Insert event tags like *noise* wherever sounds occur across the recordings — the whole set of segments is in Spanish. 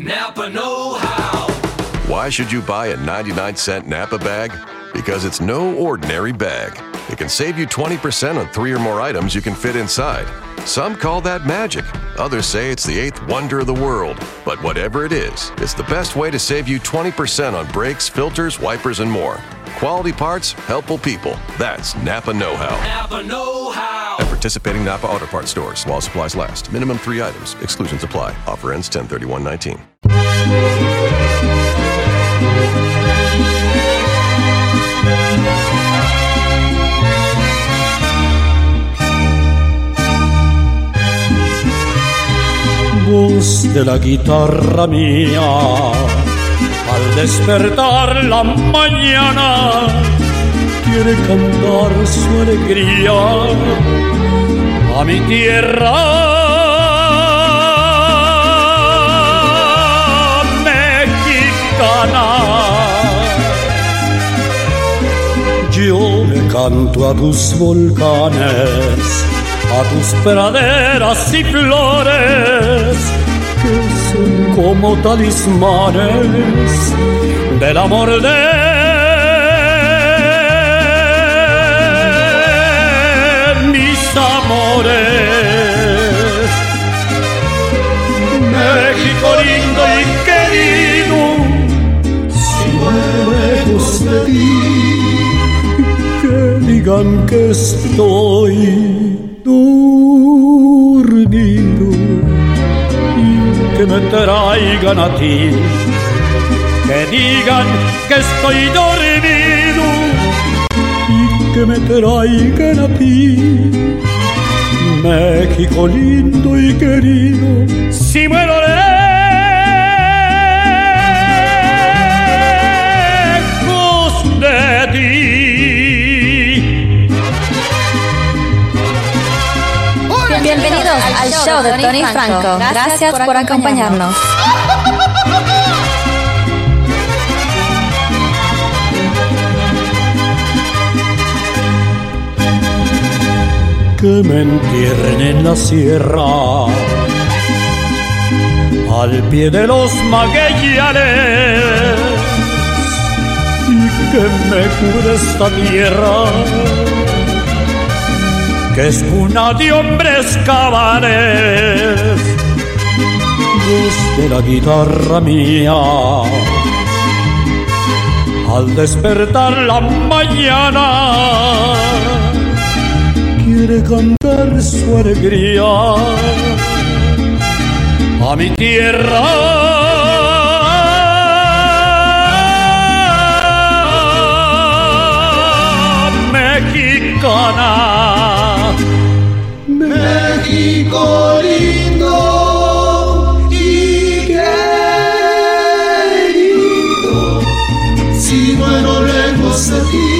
Napa Know How. Why should you buy a 99 cent Napa bag? Because it's no ordinary bag. It can save you 20% on three or more items you can fit inside. Some call that magic. Others say it's the eighth wonder of the world. But whatever it is, it's the best way to save you 20% on brakes, filters, wipers, and more. Quality parts, helpful people. That's Napa Know How. Napa Know How. At participating Napa Auto Parts stores while supplies last. Minimum three items. Exclusions apply. Offer ends 10 19 Voz de la guitarra mía, al despertar la mañana, quiere cantar su alegría a mi tierra mexicana. Yo le canto a tus volcanes, a tus praderas y flores, que son como talismanes del amor de amores. México lindo y querido, si lejos de ti, que digan que estoy dormido y que me traigan a ti. Que digan que estoy dormido y que me traigan a ti. México lindo y querido, si muero lejos de ti. Bienvenidos al show de Tony Franco. Gracias por acompañarnos. Que me entierren en la sierra, al pie de los maguellanes, y que me cure esta tierra, que es cuna de hombres cabanes, desde la guitarra mía. Al despertar la mañana, quiere cantar su alegría a mi tierra. Mexicana, México lindo y querido, si muero lejos de ti,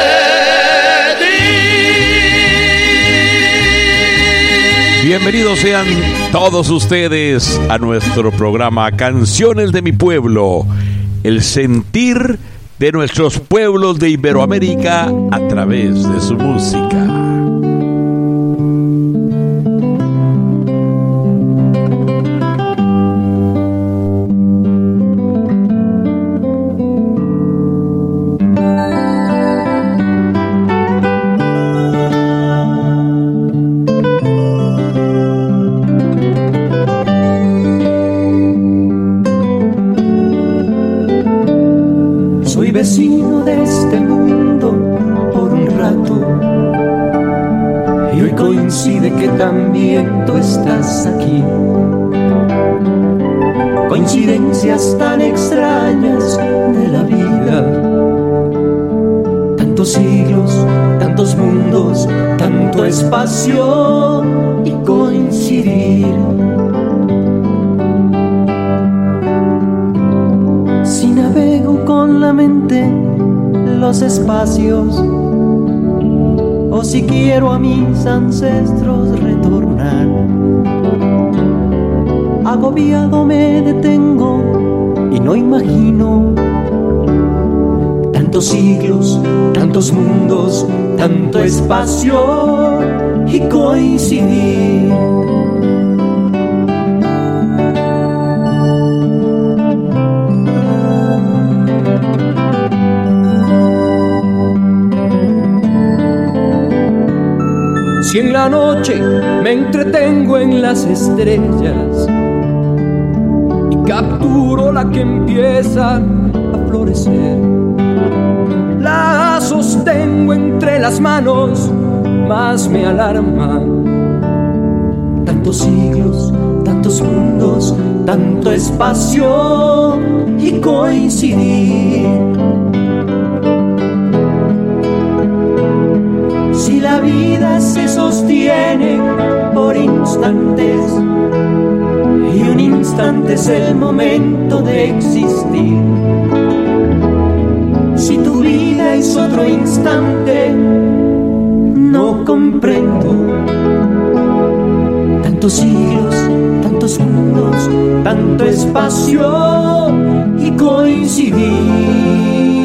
Bienvenidos sean todos ustedes a nuestro programa Canciones de mi pueblo, el sentir de nuestros pueblos de Iberoamérica a través de su música. Espacio y coincidir. Sin haber eternamente los espacios, o si quiero a mis ancestros retornar. Agobiado me detengo y no imagino tantos siglos, tantos mundos, tanto espacio y coincidir. Si en la noche me entretengo en las estrellas y capturo la que empieza a florecer, la sostengo entre las manos, más me alarma. Tantos siglos, tantos mundos, tanto espacio y coincidir. Si la vida se sostiene por instantes y un instante es el momento de existir. Si tu vida es otro instante, no comprendo. Tantos siglos, tantos mundos, tanto espacio y coincidir.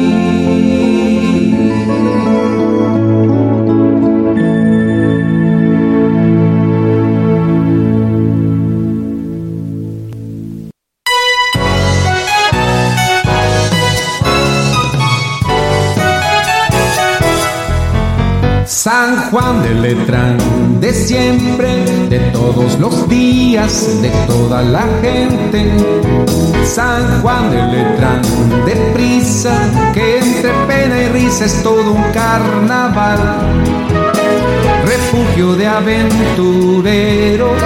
San Juan de Letrán, de siempre, de todos los días, de toda la gente. San Juan de Letrán, de prisa, que entre pena y risa es todo un carnaval. Refugio de aventureros,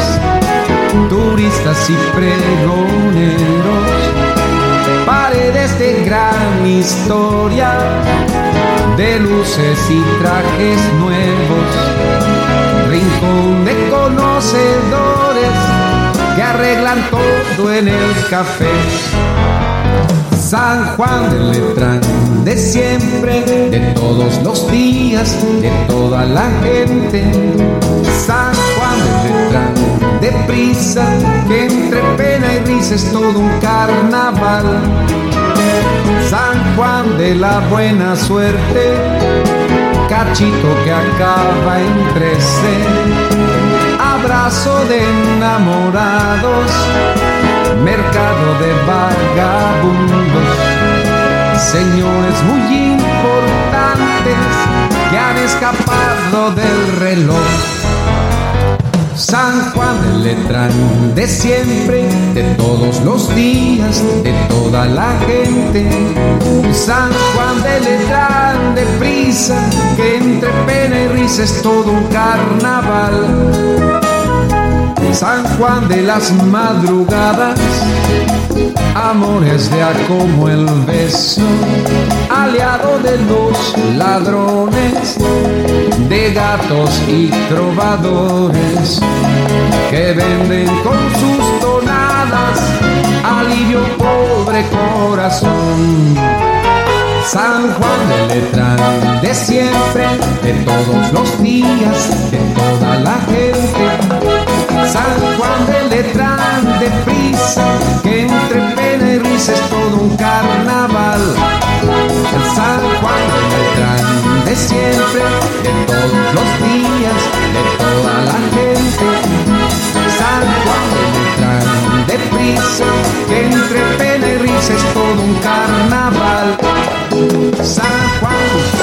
turistas y pregoneros. Paredes de gran historia de luces y trajes nuevos, rincón de conocedores que arreglan todo en el café. San Juan de Letrán, de siempre, de todos los días, de toda la gente. San Juan de Letrán, de prisa, que entre pena y risa es todo un carnaval. Juan de la buena suerte, cachito que acaba en trece, abrazo de enamorados, mercado de vagabundos, señores muy importantes que han escapado del reloj. San Juan de Letrán, de siempre, de todos los días, de toda la gente. San Juan de Letrán, de prisa, que entre pena y risa es todo un carnaval. San Juan de las madrugadas, amores de a como el beso, aliado de los ladrones, de gatos y trovadores, que venden con sus tonadas alivio pobre corazón. San Juan de Letrán, de siempre, de todos los días, de toda la gente. San Juan de Letrán, de prisa, que entre pena y risa es todo un carnaval. San Juan de Letrán, de siempre, de todos los días, de toda la gente. San Juan de Letrán, de prisa, que entre pena y risa es todo un carnaval. San Juan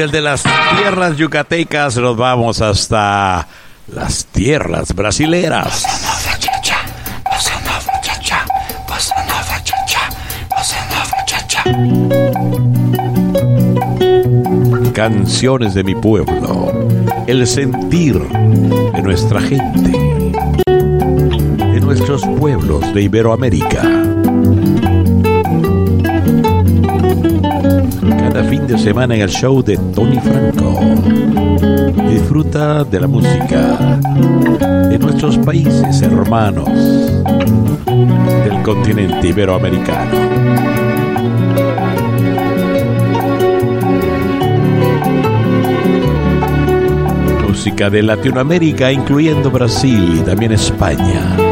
desde las tierras yucatecas nos vamos hasta las tierras brasileras. Canciones de mi pueblo, el sentir de nuestra gente, de nuestros pueblos de Iberoamérica. Fin de semana en el show de Tony Franco. Disfruta de la música de nuestros países hermanos del continente iberoamericano. música de Latinoamérica, incluyendo Brasil y también España.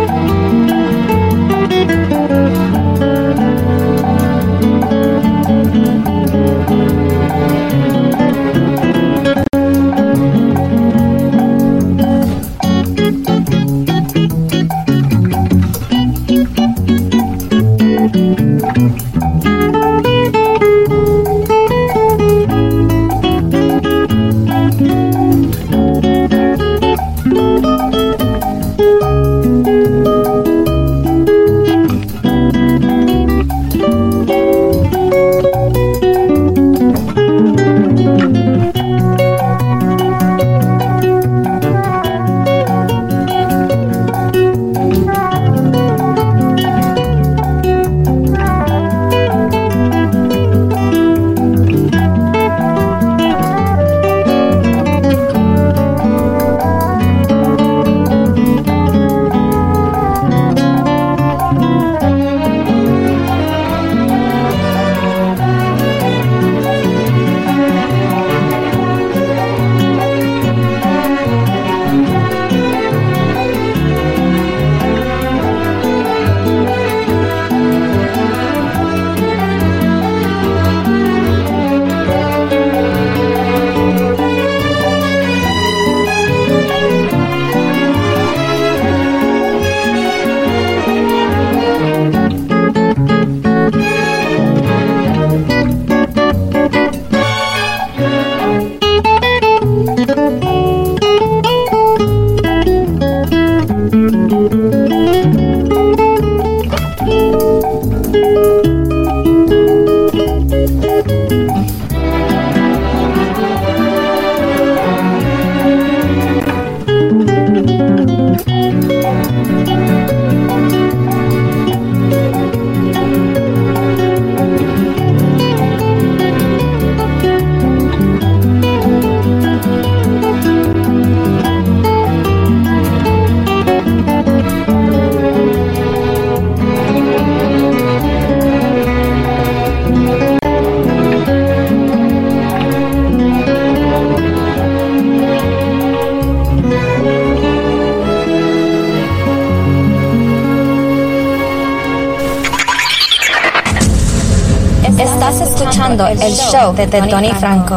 De Tony Franco.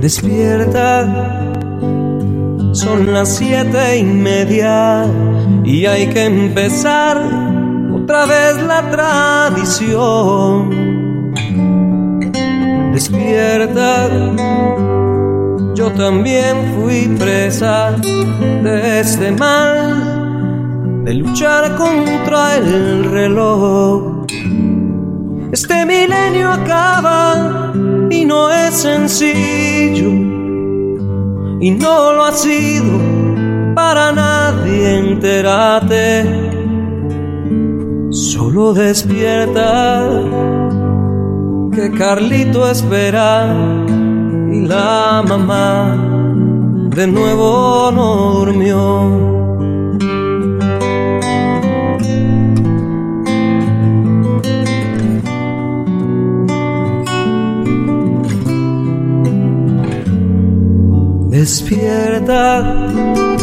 Despierta, son las siete y media y hay que empezar otra vez la tradición. Despierta, yo también fui presa de este mal, de luchar contra el reloj. Este milenio acaba y no es sencillo, y no lo ha sido para nadie entérate, solo despierta que Carlito espera y la mamá de nuevo no durmió. Despierta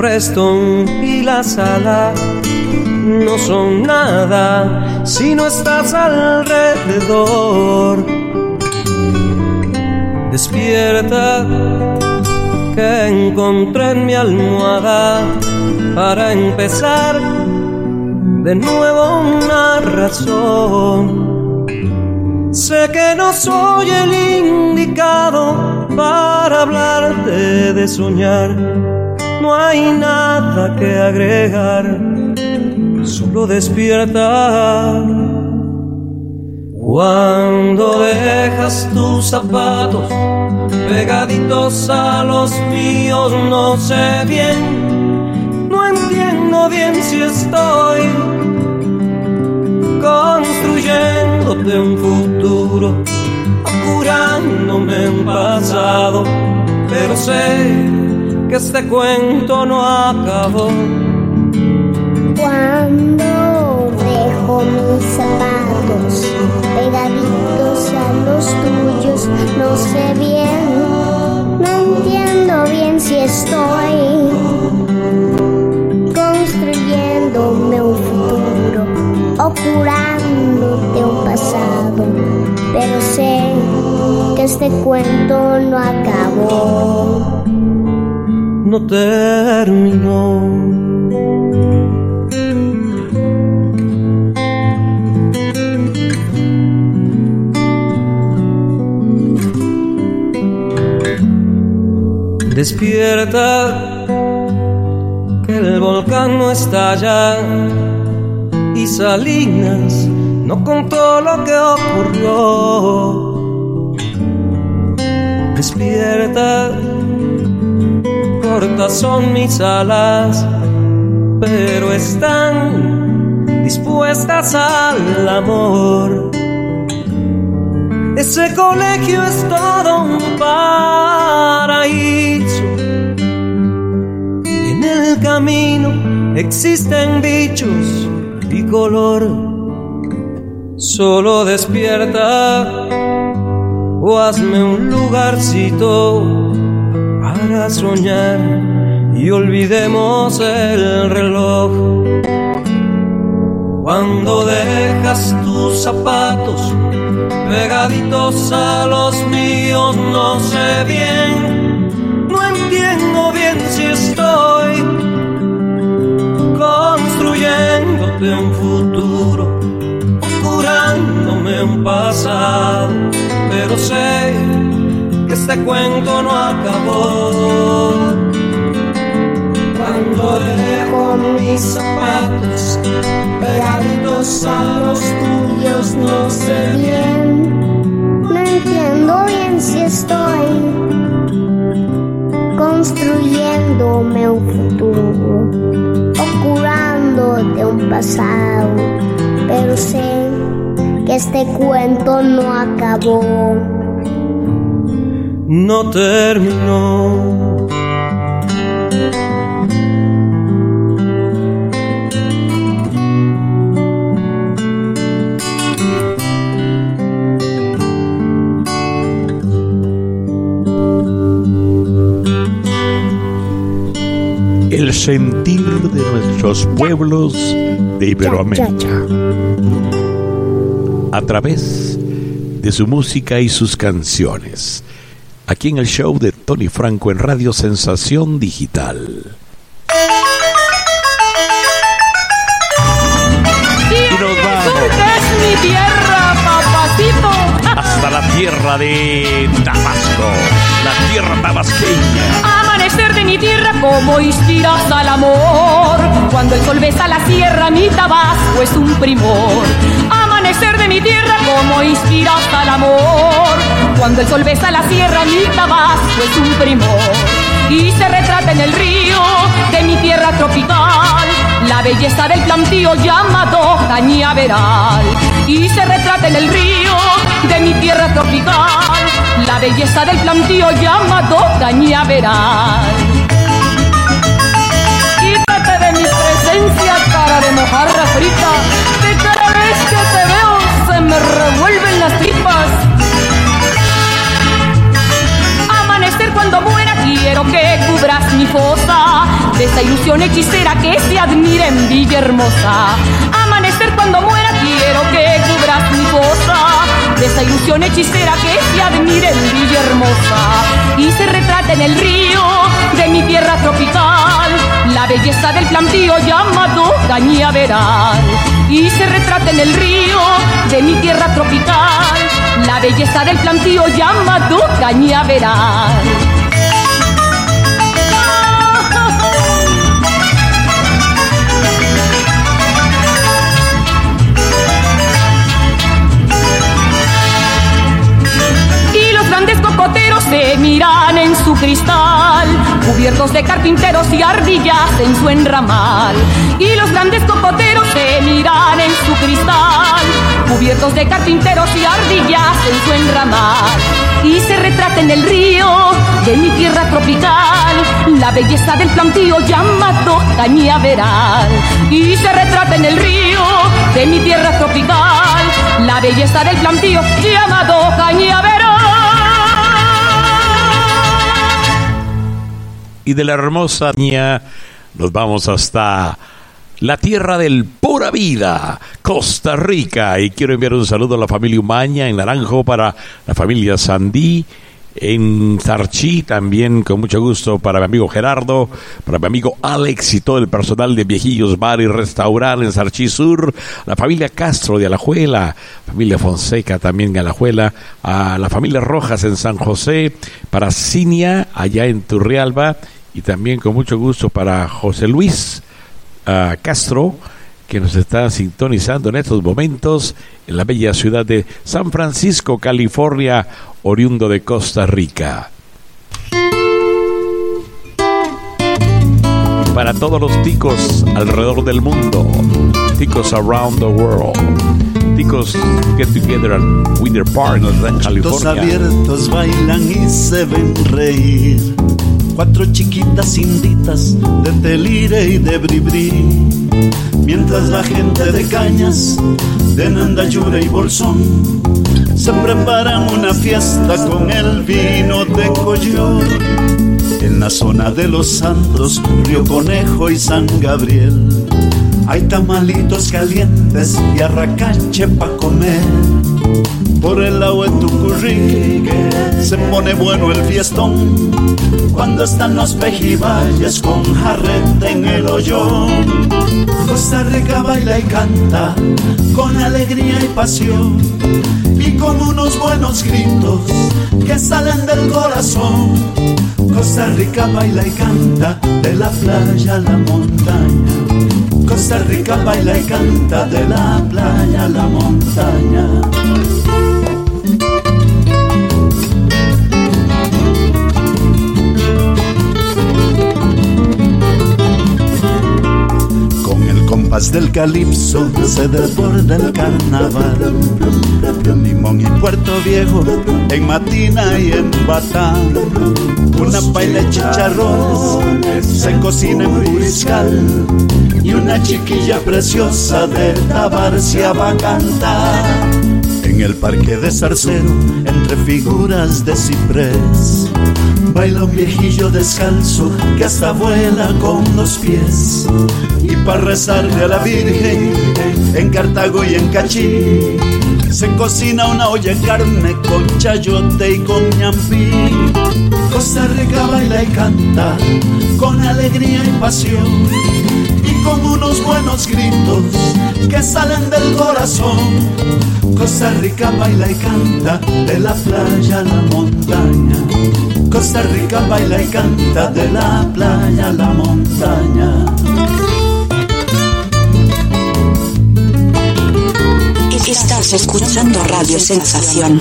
Preston y la sala no son nada si no estás alrededor. Despierta que encontré en mi almohada para empezar de nuevo una razón. Sé que no soy el indicado para hablarte de soñar. No hay nada que agregar, solo despierta. Cuando dejas tus zapatos pegaditos a los míos, no sé bien, no entiendo bien si estoy construyéndote un futuro, curándome un pasado, pero sé que este cuento no acabó. Cuando dejo mis zapatos pegaditos a los tuyos, no sé bien, no entiendo bien si estoy construyéndome un futuro o curándote un pasado, pero sé que este cuento no acabó. No terminó. Despierta, que el volcán no estalla y Salinas no contó lo que ocurrió. Despierta, cortas son mis alas, pero están dispuestas al amor. Ese colegio es todo un paraíso. En el camino existen bichos y color. Solo despierta o hazme un lugarcito para soñar y olvidemos el reloj. Cuando dejas tus zapatos pegaditos a los míos, no sé bien, no entiendo bien si estoy construyéndote un futuro, curándome un pasado, pero sé este cuento no acabó. Cuando dejo mis zapatos pegaditos a los tuyos, no sé bien, No entiendo bien si estoy construyéndome un futuro o curándote un pasado, pero sé que este cuento no acabó. No terminó. El sentir de nuestros pueblos de Iberoamérica. A través de su música y sus canciones. Aquí en el show de Tony Franco en Radio Sensación Digital. Y nos vamos es mi tierra, papacito. hasta la tierra de Tabasco, la tierra tabasqueña. Amanecer de mi tierra como inspiras al amor. Cuando el sol besa la sierra, mi tabasco es un primor. Amanecer de mi tierra como inspiras al amor. Cuando el sol besa la sierra, mi tabasco es un primor. Y se retrata en el río de mi tierra tropical. La belleza del plantío llamado cañaveral. Y se retrata en el río de mi tierra tropical. La belleza del plantío llamado cañaveral. Quítate de mi presencia, cara de mojarra frita, que cada vez que te veo se me revuelven las tripas. Cuando muera quiero que cubras mi fosa. De esa ilusión hechicera que se admira en Villahermosa. Amanecer cuando muera quiero que cubras mi fosa, de esa ilusión hechicera que se admira en Villahermosa y se retrata en el río de mi tierra tropical, la belleza del plantío llamado cañaveral y se retrata en el río de mi tierra tropical, la belleza del plantío llamado cañaveral. Se miran en su cristal, cubiertos de carpinteros y ardillas en su enramal. Y los grandes cocoteros se miran en su cristal, cubiertos de carpinteros y ardillas en su enramal. Y se retrata en el río de mi tierra tropical, la belleza del plantío llamado cañaveral. Y se retrata en el río de mi tierra tropical, la belleza del plantío llamado cañaveral. Y de la hermosa niña nos vamos hasta la tierra del pura vida, Costa Rica. Y quiero enviar un saludo a la familia Umaña en Naranjo, para la familia Sandí, en Zarchi también con mucho gusto para mi amigo Gerardo, para mi amigo Alex y todo el personal de Viejillos Bar y Restaurante en Sarchí Sur, la familia Castro de Alajuela, familia Fonseca también de Alajuela, a la familia Rojas en San José, para Cinia allá en Turrialba y también con mucho gusto para José Luis ah, Castro que nos está sintonizando en estos momentos en la bella ciudad de San Francisco, California, oriundo de Costa Rica. Para todos los ticos alrededor del mundo, ticos around the world, ticos get together at Winter Park, en California. abiertos bailan y se ven reír. Cuatro chiquitas inditas de telire y de bribri. Mientras la gente de cañas, de Nandayure y Bolsón, se preparan una fiesta con el vino de Coyor. En la zona de los Santos, Río Conejo y San Gabriel, hay tamalitos calientes y arracache pa' comer. Por el lado de Tucurrique se pone bueno el fiestón cuando están los pejibayes con jarrete en el hoyón. Costa Rica baila y canta con alegría y pasión y con unos buenos gritos que salen del corazón. Costa Rica baila y canta de la playa a la montaña. Costa Rica baila y canta de la playa a la montaña. Compás del calipso se desborda el carnaval. Limón y Puerto Viejo, en Matina y en Batán. Una paila de chicharrones se cocina en Puriscal. Y una chiquilla preciosa de Tabarcia va a cantar. En el parque de Zarcero, entre figuras de ciprés, baila un viejillo descalzo que hasta vuela con los pies. Y para rezarle a la Virgen, en Cartago y en Cachí, se cocina una olla de carne con chayote y con ñampí. Costa Rica baila y canta con alegría y pasión y con unos buenos gritos que salen del corazón. Costa Rica baila y canta de la playa a la montaña. Costa Rica baila y canta de la playa a la montaña. Estás escuchando Radio Sensación.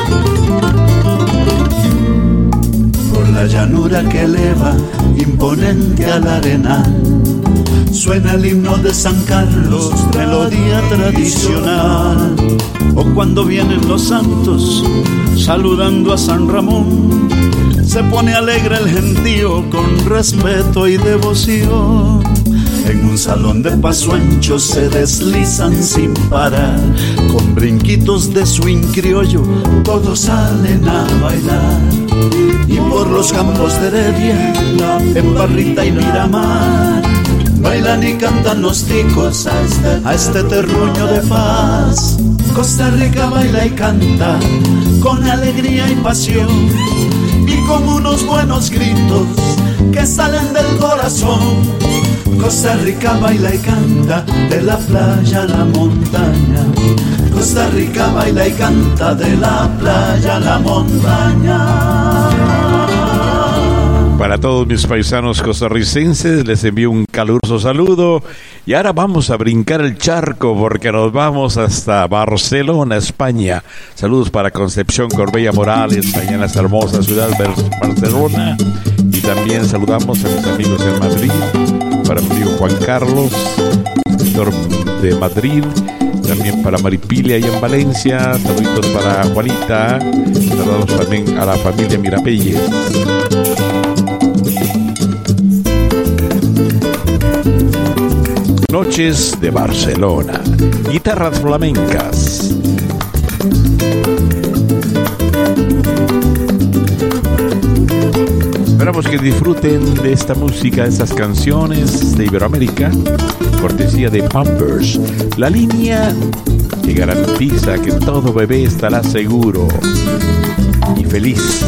Por la llanura que eleva imponente al arenal. Suena el himno de San Carlos, melodía tradicional. O cuando vienen los santos saludando a San Ramón, se pone alegre el gentío con respeto y devoción. En un salón de paso ancho se deslizan sin parar. Con brinquitos de swing criollo, todos salen a bailar. Y por los campos de Heredia, en Barrita y Miramar, bailan y cantan los ticos a este, a este terruño de paz. Costa Rica baila y canta con alegría y pasión y con unos buenos gritos que salen del corazón. Costa Rica baila y canta de la playa a la montaña. Costa Rica baila y canta de la playa a la montaña. Para todos mis paisanos costarricenses les envío un caluroso saludo. Y ahora vamos a brincar el charco porque nos vamos hasta Barcelona, España. Saludos para Concepción Corbella Morales, mañana esta hermosa ciudad de Barcelona. Y también saludamos a mis amigos en Madrid, para mi amigo Juan Carlos, escritor de Madrid, también para Maripilia y en Valencia, saluditos para Juanita, saludos también a la familia Mirapelles. Noches de Barcelona. Guitarras flamencas. Esperamos que disfruten de esta música, de estas canciones de Iberoamérica, cortesía de Pampers, la línea que garantiza que todo bebé estará seguro y feliz.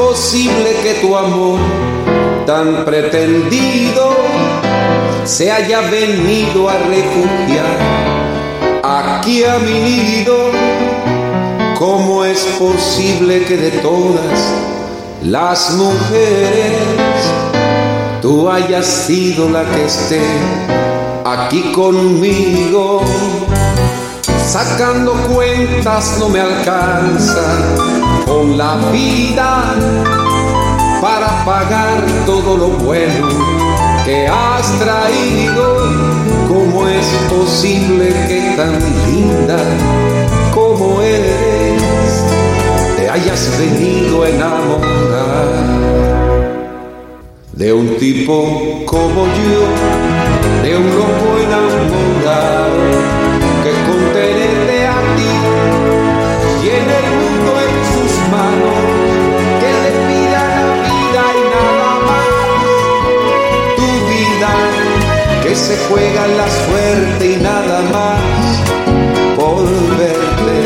Posible que tu amor tan pretendido se haya venido a refugiar aquí a mi nido? ¿Cómo es posible que de todas las mujeres tú hayas sido la que esté aquí conmigo? Sacando cuentas no me alcanza con la vida para pagar todo lo bueno que has traído. ¿Cómo es posible que tan linda como eres te hayas venido a enamorar de un tipo como yo, de un loco enamorado? Que se juega la suerte y nada más, por verte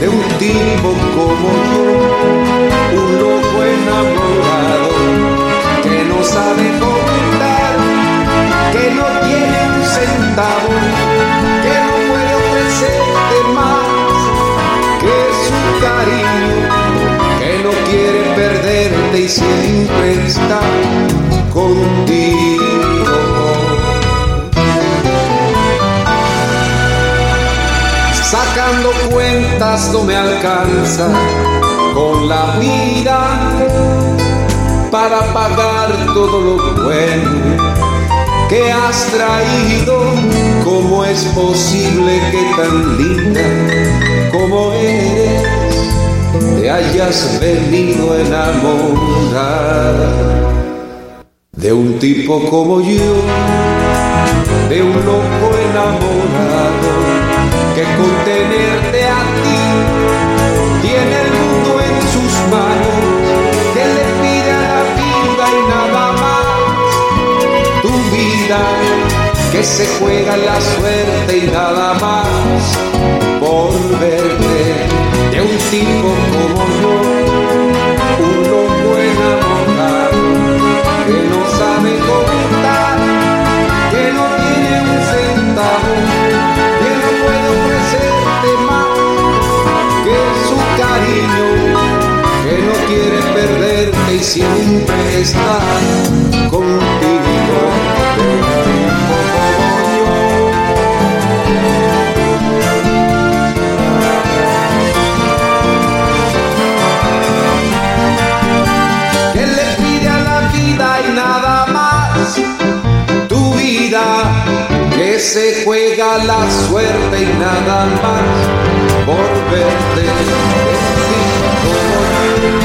de un tipo como yo, un loco enamorado, que no sabe contar, que no tiene un centavo que no quiere perderte y siempre está contigo. Sacando cuentas no me alcanza con la vida para pagar todo lo bueno que has traído. ¿Cómo es posible que tan linda como eres te hayas venido a de un tipo como yo, de un loco enamorado tenerte a ti. Tiene el mundo en sus manos, que le pide a la vida y nada más. Tu vida, que se juega la suerte y nada más. Por verte de un tipo quiere perderte y siempre está contigo. que se juega la suerte y nada más por verte de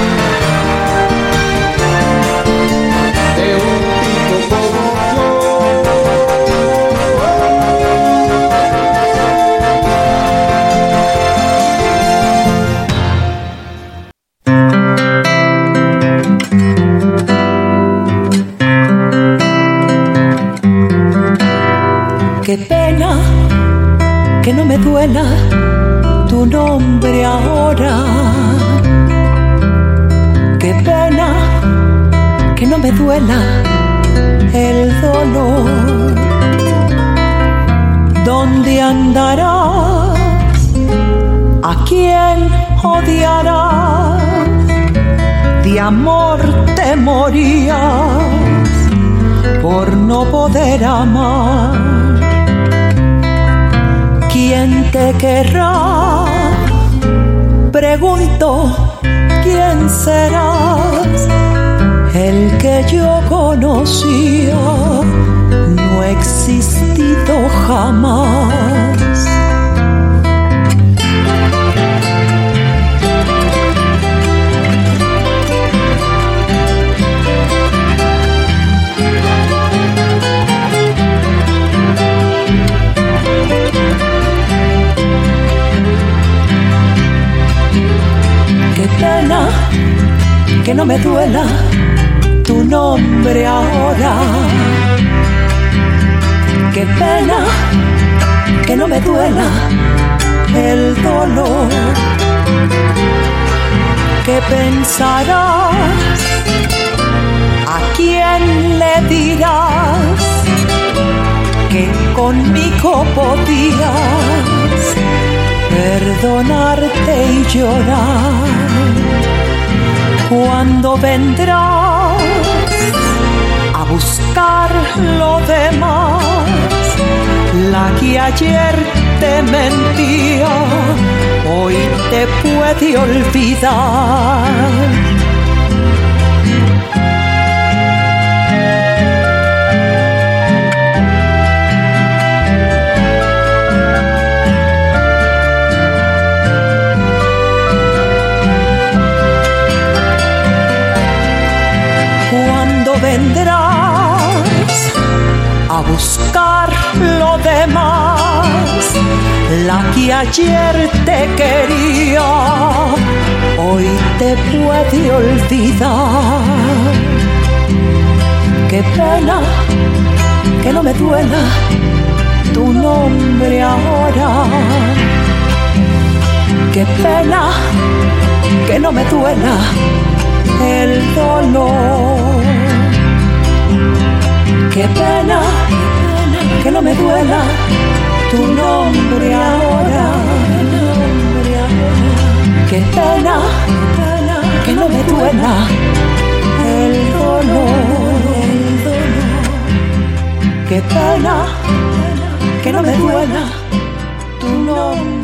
me duela el dolor. ¿Dónde andarás? ¿A quién odiarás? De amor te morías por no poder amar ¿Quién te querrá? Pregunto, ¿quién serás? Que yo conocía no ha existido jamás. pena que no me duela nombre ahora. Qué pena que no me duela el dolor. ¿Qué pensarás? ¿A quién le dirás que conmigo podías perdonarte y llorar? Cuando vendrás buscar lo demás, la que ayer te mentía, hoy te puede olvidar. Buscar lo demás, la que ayer te quería, hoy te puede olvidar. Qué pena que no me duela tu nombre ahora. Qué pena que no me duela el dolor. Qué pena que no me duela tu nombre ahora. Qué pena que no me duela el dolor. Qué pena que no me duela tu nombre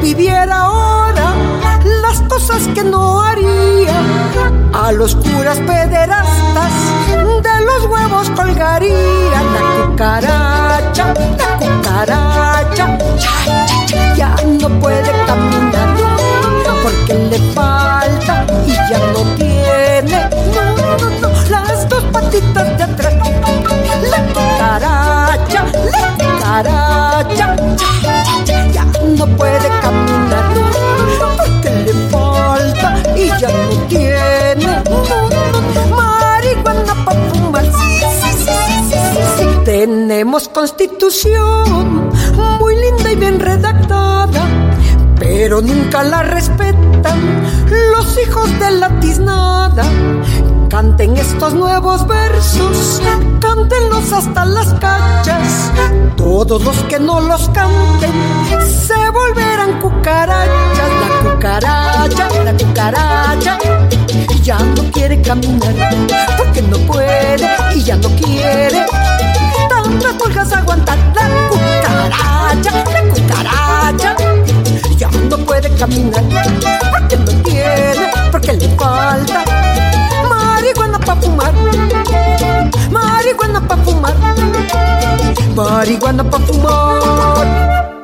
pidiera ahora las cosas que no haría. A los curas pederastas de los huevos colgaría la cucaracha, la cucaracha. Ya no puede caminar porque le falta y ya no tiene no, no, no, las dos patitas de atrás. La cucaracha, la cucaracha. Ya no puede caminar. ya no tiene marihuana para fumar. Sí, sí, sí, sí, Tenemos constitución muy linda y bien redactada, pero nunca la respetan los hijos de la tiznada Canten estos nuevos versos, cántenlos hasta las cachas. Todos los que no los canten se volverán cucarachas. La cucaracha, la cucaracha, ya no quiere caminar porque no puede y ya no quiere. Tantas pulgas aguantar la cucaracha, la cucaracha, ya no puede caminar porque no tiene, porque le falta marihuana pa' fumar, marihuana pa' fumar, marihuana pa' fumar.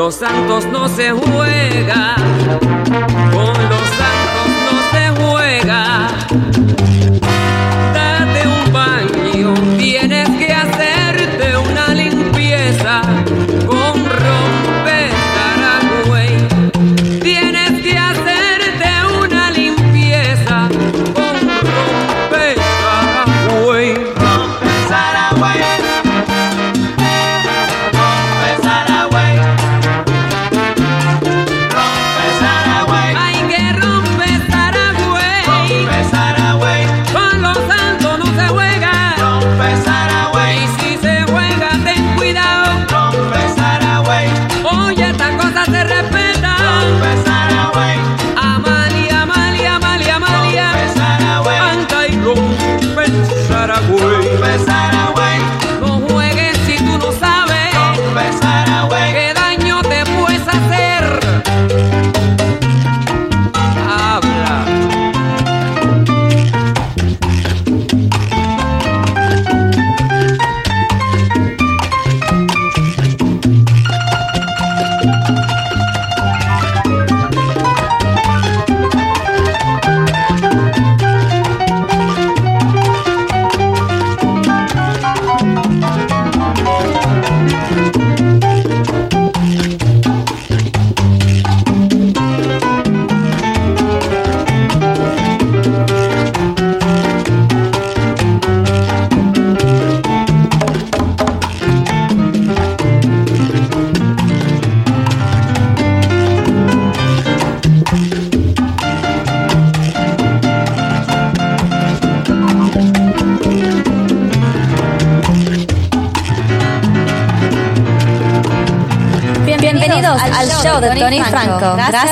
Los santos no se juega,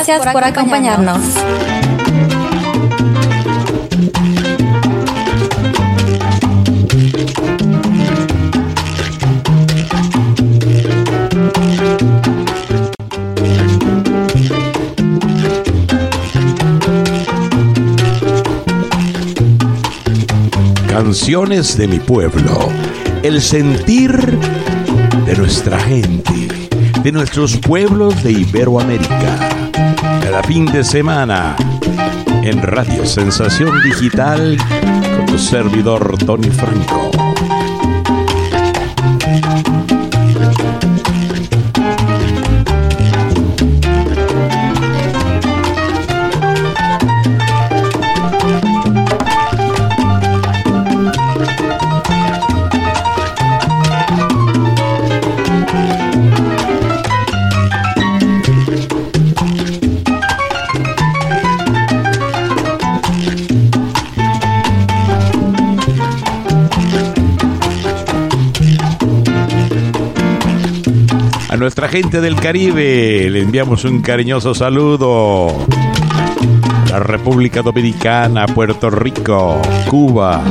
Gracias por acompañarnos. Canciones de mi pueblo. El sentir de nuestra gente, de nuestros pueblos de Iberoamérica. Cada fin de semana en Radio Sensación Digital con tu servidor Tony Franco. Nuestra gente del Caribe le enviamos un cariñoso saludo. La República Dominicana, Puerto Rico, Cuba.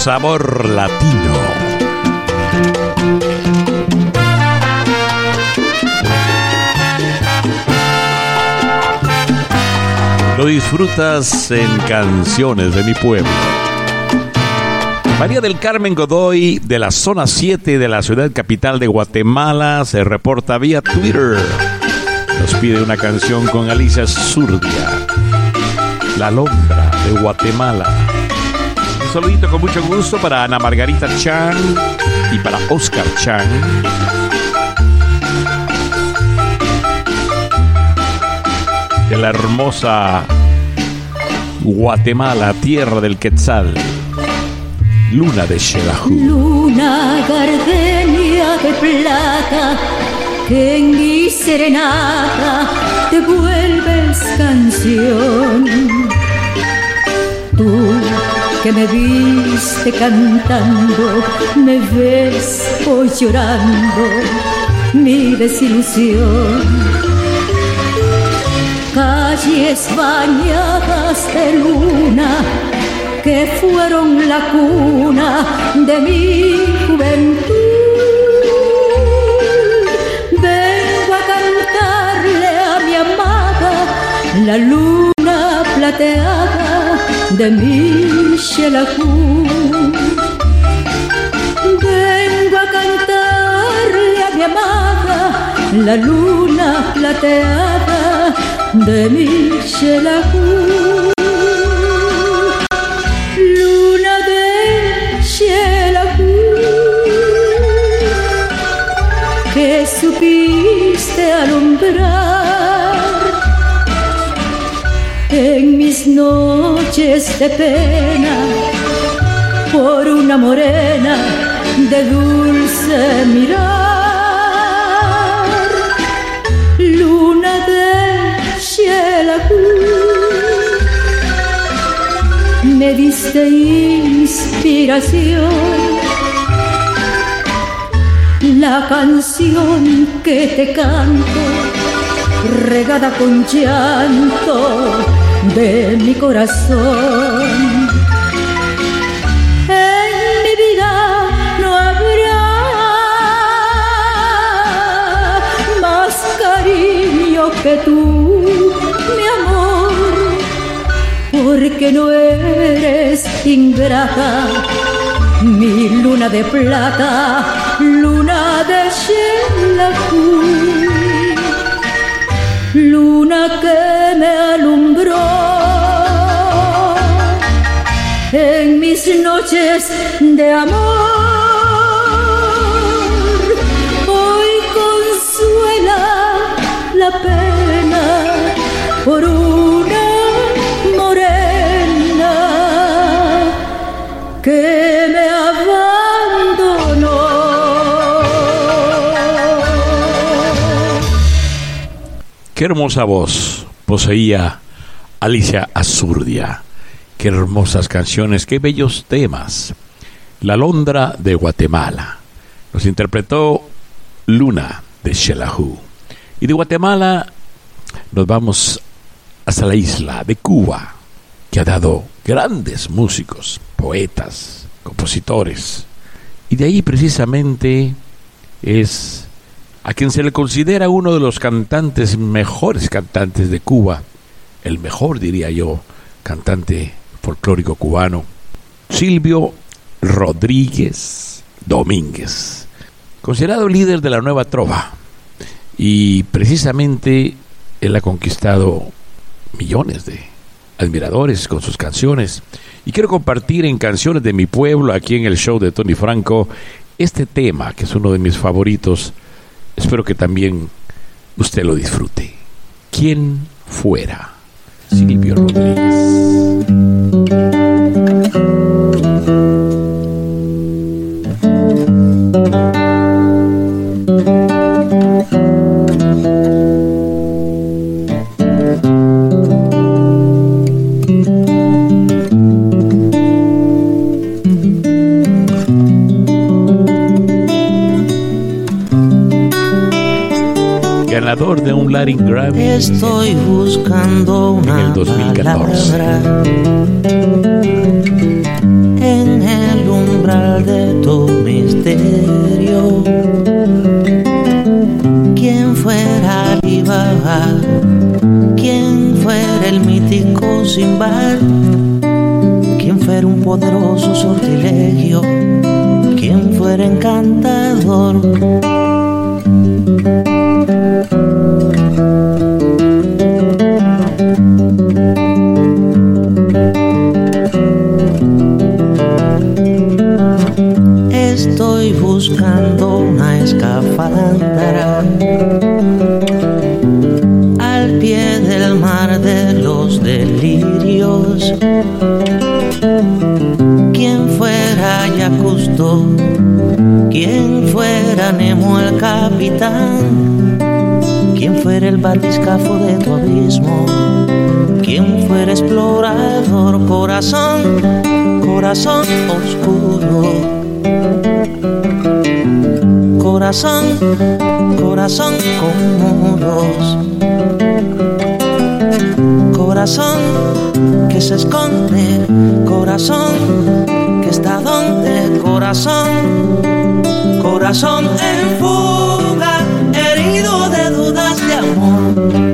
Sabor latino. Lo disfrutas en canciones de mi pueblo. María del Carmen Godoy, de la zona 7 de la ciudad capital de Guatemala, se reporta vía Twitter. Nos pide una canción con Alicia Zurdia, La Londra de Guatemala. Saludito con mucho gusto para Ana Margarita Chan y para Oscar Chan. De la hermosa Guatemala, tierra del Quetzal. Luna de Xelajú. Luna gardenia de plata, que en mi serenata te vuelves canción. Tú que me viste cantando, me ves hoy llorando mi desilusión. Calles bañadas de luna que fueron la cuna de mi juventud. Vengo a cantarle a mi amada la luna plateada de mi Xelajú. Vengo a cantarle a mi amada la luna plateada de mi Xelajú. Noches de pena por una morena de dulce mirar. Luna de Xelajú me diste inspiración. La canción que te canto, regada con llanto de mi corazón. En mi vida no habrá más cariño que tú, mi amor porque no eres ingrata, mi luna de plata, luna de Xelajú, luna que me alumbró en mis noches de amor. Hoy consuela la pena por una morena que me abandonó. Qué hermosa voz poseía Alicia Azurdia. Qué hermosas canciones, qué bellos temas. La Londra de Guatemala. Nos interpretó Luna de Xelajú. Y de Guatemala nos vamos hasta la isla de Cuba, que ha dado grandes músicos, poetas, compositores. Y de ahí precisamente es a quien se le considera uno de los cantantes, mejores cantantes de Cuba, el mejor diría yo, cantante folclórico cubano, Silvio Rodríguez Domínguez, considerado líder de la nueva trova. Y precisamente él ha conquistado millones de admiradores con sus canciones. Y quiero compartir en Canciones de mi Pueblo, aquí en el show de Tony Franco, este tema, que es uno de mis favoritos, Espero que también usted lo disfrute. ¿Quién fuera? Silvio Rodríguez. Latin Grammy Estoy buscando en una el 2014. palabra en el umbral de tu misterio. ¿Quién fuera Alibaba? ¿Quién fuera el mítico Simbar? ¿Quién fuera un poderoso sortilegio? ¿Quién fuera encantador? Fuera Nemo el capitán, quien fuera el batiscafo de tu abismo, quien fuera explorador, corazón, corazón oscuro. Corazón, corazón con muros, corazón que se esconde, corazón que está donde, corazón, corazón en fuga, herido de dudas de amor.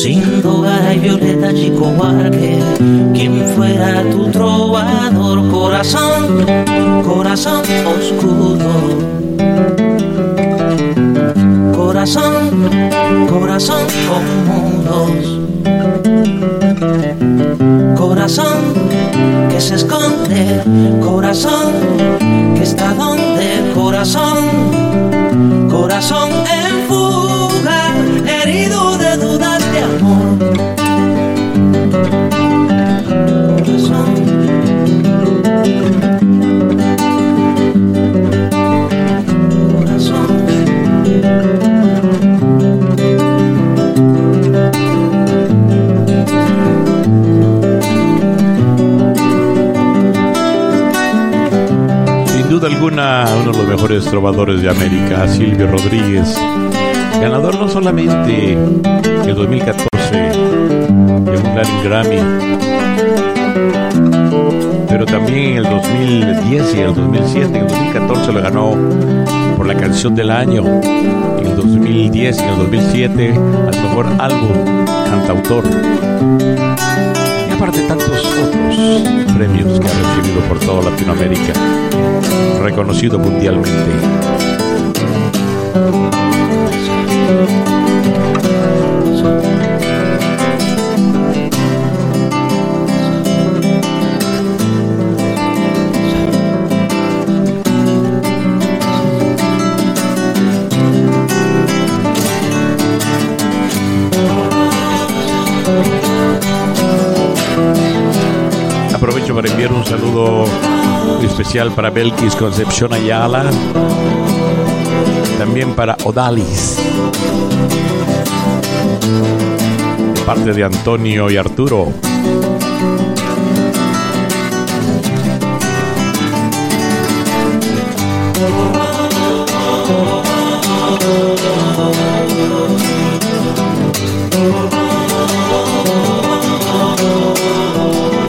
McCartney, Sindoga y Violeta Chico Huarque, quien fuera tu trovador, corazón, corazón oscuro corazón, corazón con muros. Corazón que se esconde, corazón que está donde, corazón, corazón en fuga, Uno de los mejores trovadores de América, Silvio Rodríguez, ganador no solamente en el 2014 de un Grammy, pero también en el 2010 y en el 2007, en el 2014 lo ganó por la canción del año, en el 2010 y en el 2007 al mejor álbum cantautor. Aparte tantos otros premios que ha recibido por toda Latinoamérica, reconocido mundialmente. para Belkis Concepción Ayala. También para Odalis. Parte de Antonio y Arturo.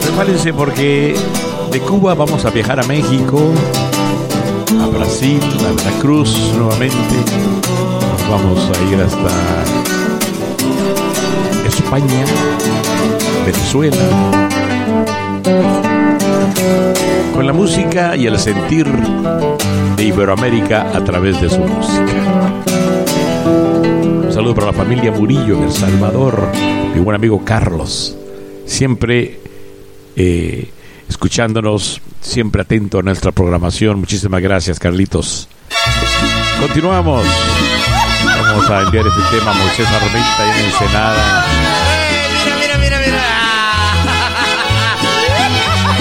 Prepárense porque de Cuba vamos a viajar a México, a Brasil, a Veracruz nuevamente. Nos vamos a ir hasta España, Venezuela. Con la música y el sentir de Iberoamérica a través de su música. Un saludo para la familia Murillo en El Salvador, mi buen amigo Carlos, siempre eh, escuchándonos, siempre atento a nuestra programación. Muchísimas gracias, Carlitos. Continuamos. Vamos a enviar este tema a Moisés Armenta en Ensenada. Mira, mira, mira.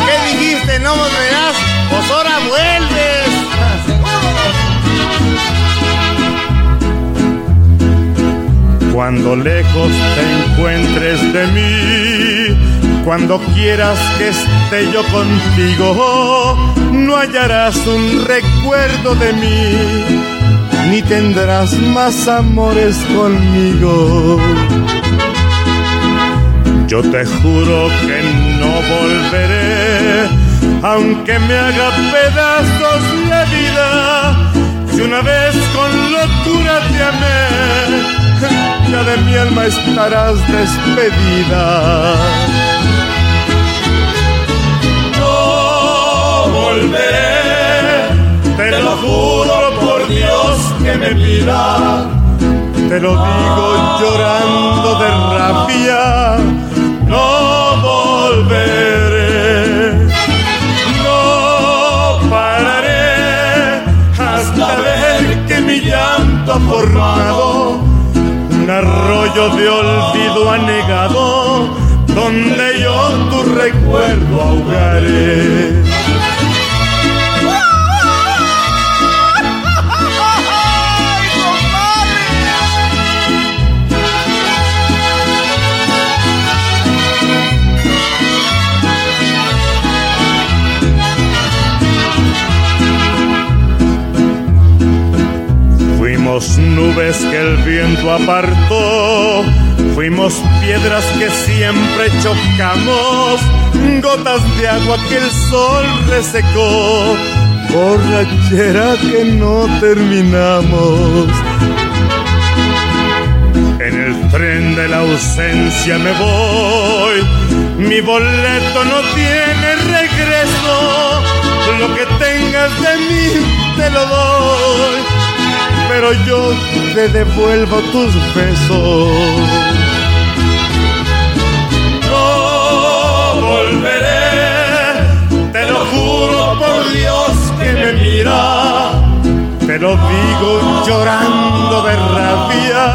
*laughs* ¿Qué dijiste? ¿No volverás? Pues ahora vuelves. Cuando lejos te encuentres de mí, cuando quieras que esté yo contigo, no hallarás un recuerdo de mí, ni tendrás más amores conmigo. Yo te juro que no volveré, aunque me haga pedazos la vida. Si una vez con locura te amé, ya de mi alma estarás despedida. Te lo juro por Dios que me pida. Te lo digo llorando de rabia, no volveré. No pararé hasta ver que mi llanto ha formado un arroyo de olvido anegado, donde yo tu recuerdo ahogaré. Nubes que el viento apartó, fuimos piedras que siempre chocamos, gotas de agua que el sol resecó, borrachera que no terminamos. En el tren de la ausencia me voy, mi boleto no tiene regreso, lo que tengas de mí te lo doy pero yo te devuelvo tus besos. No volveré, te lo juro por Dios que me mira. Te lo digo llorando de rabia,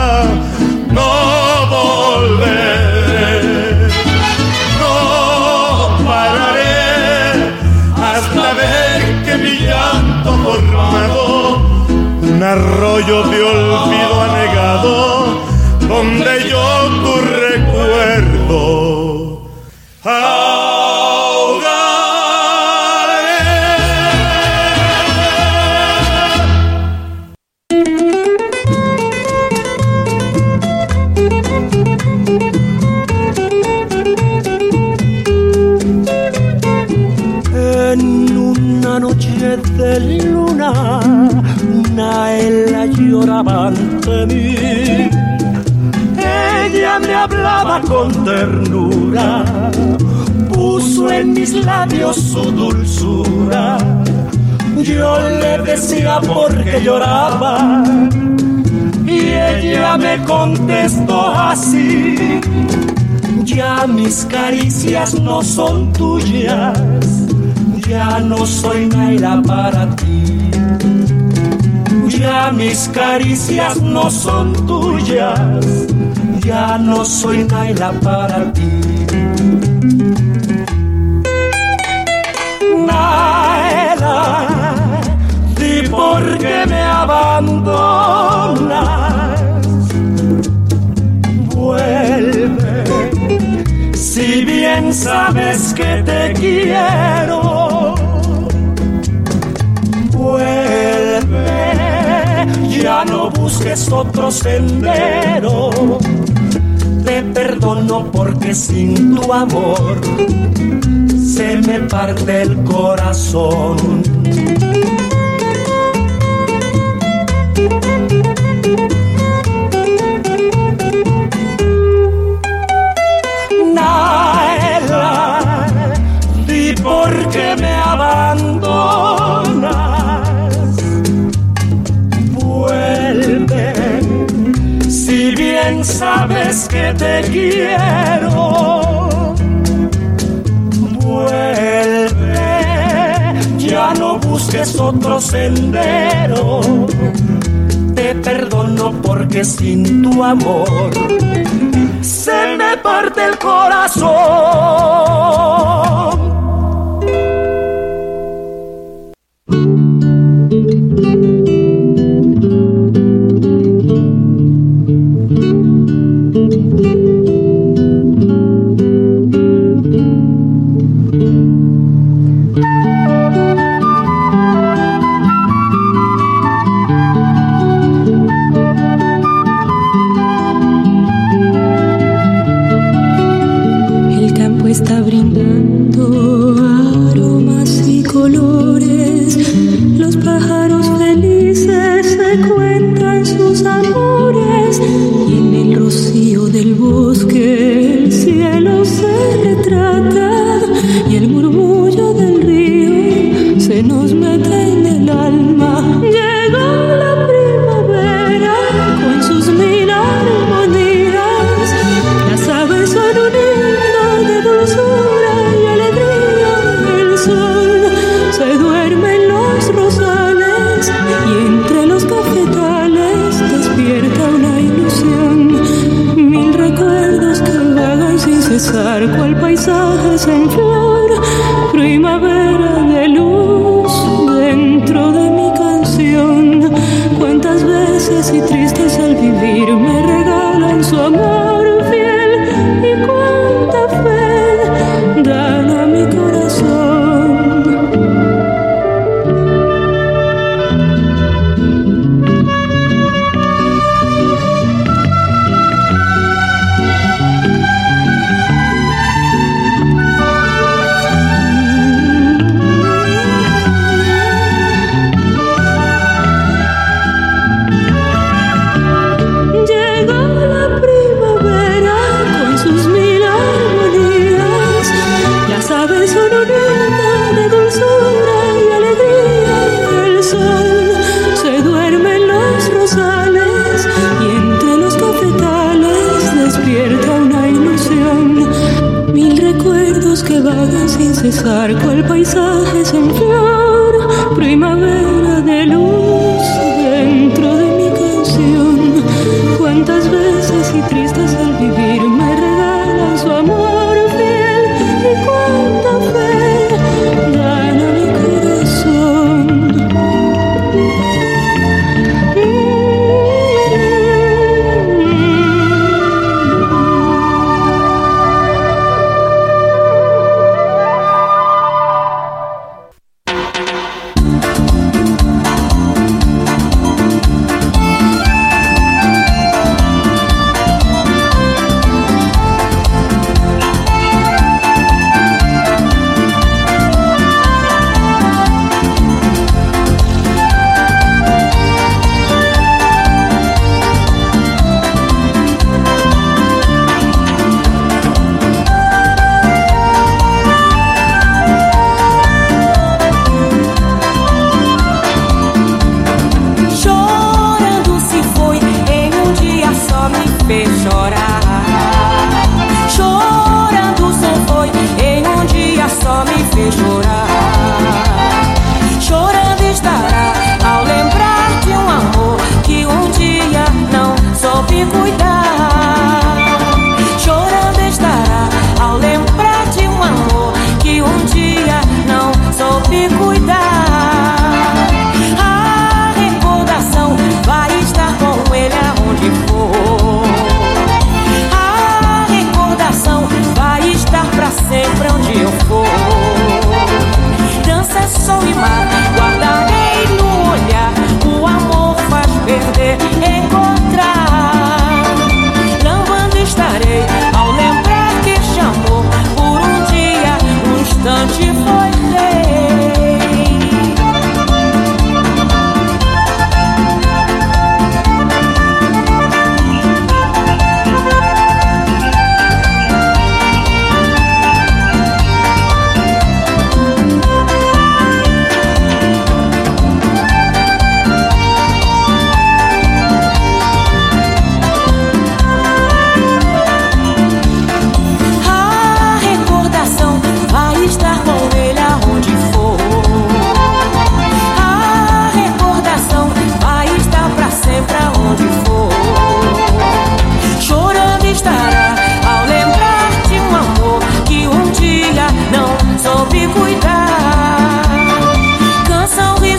arroyo de olvido anegado, donde yo tu mis caricias no son tuyas, ya no soy Naila para ti. Ya mis caricias no son tuyas, ya no soy Naila para ti. Naila, di por qué me abandonas. Si bien sabes que te quiero, vuelve, ya no busques otro sendero. Te perdono porque sin tu amor se me parte el corazón. te quiero. Vuelve, ya no busques otro sendero. Te perdono porque sin tu amor se me parte el corazón.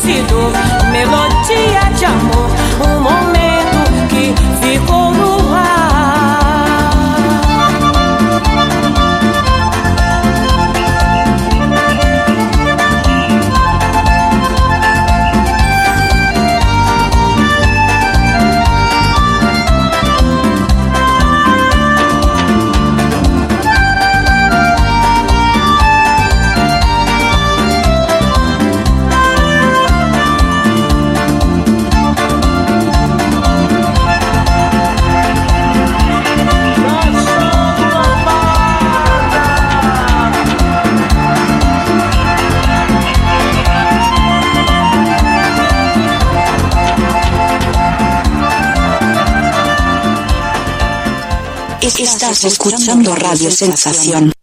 vencido. Estás escuchando Radio Sensación.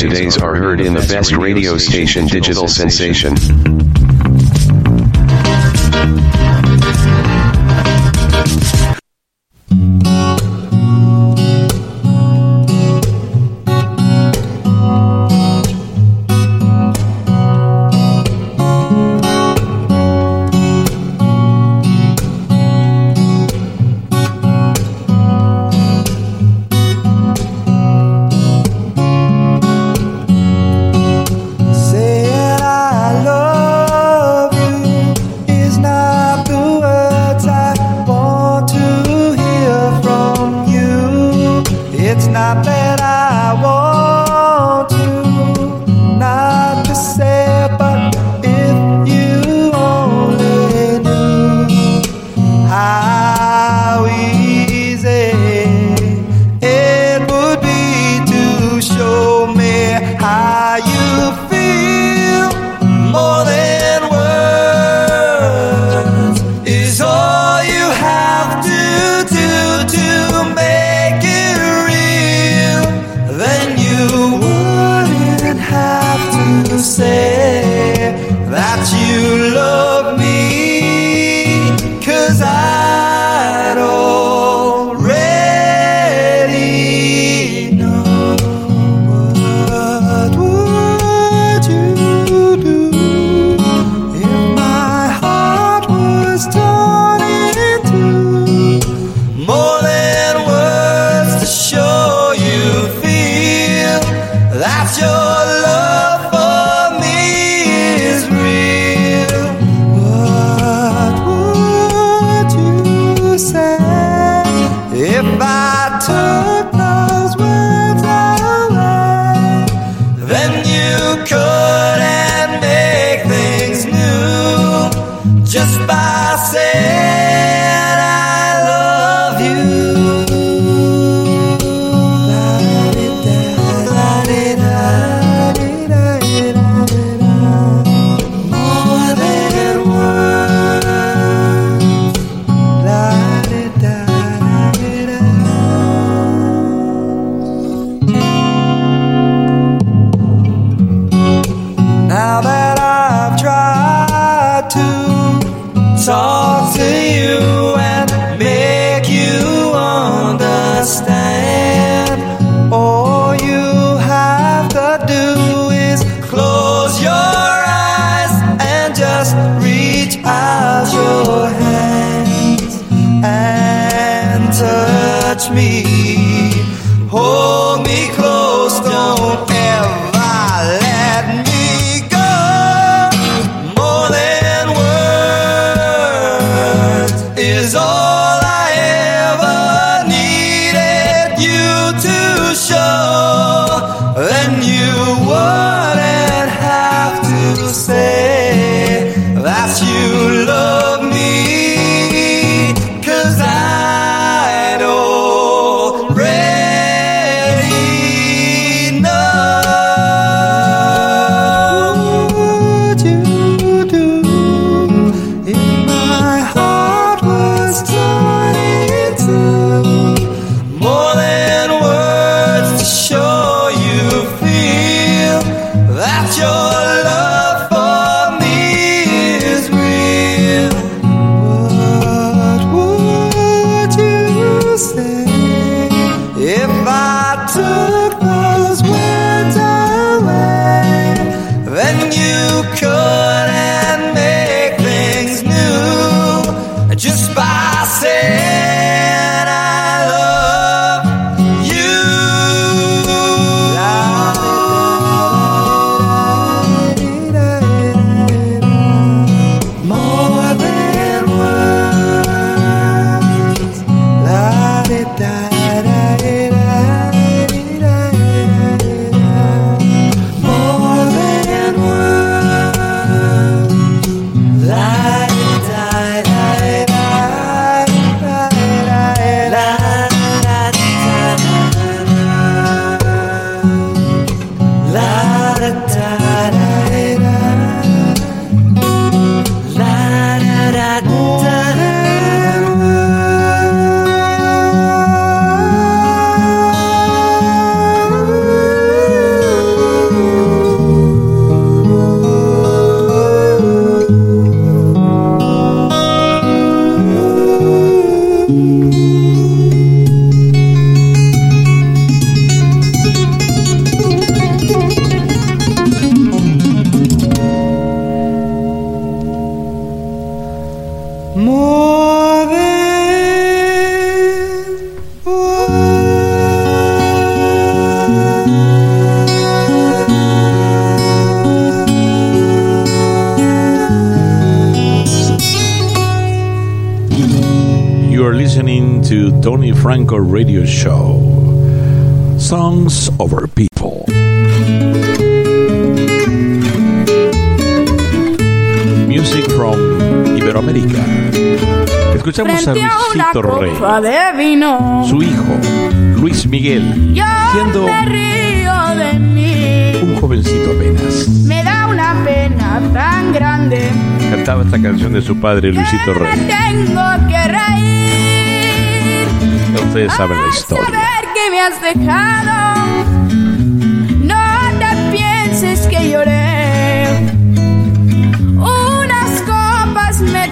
todays are heard in the best radio station Digital Sensation. me, hold me close. Escuchamos a Frente a una Luisito Rey, copa de vino. su hijo, Luis Miguel, siendo un jovencito apenas. Me da una pena tan grande. Cantaba esta canción de su padre, Luisito Rey. tengo que reír. Ustedes saben la historia. Saber que me has dejado. No te pienses que lloré. Unas copas me he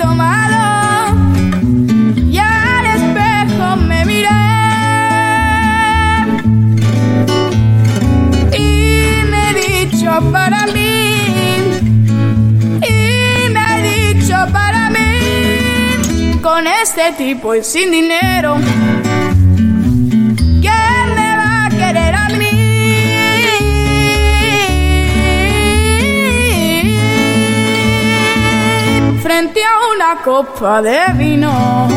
este tipo y sin dinero. ¿Quién me va a querer a mí? Frente a una copa de vino,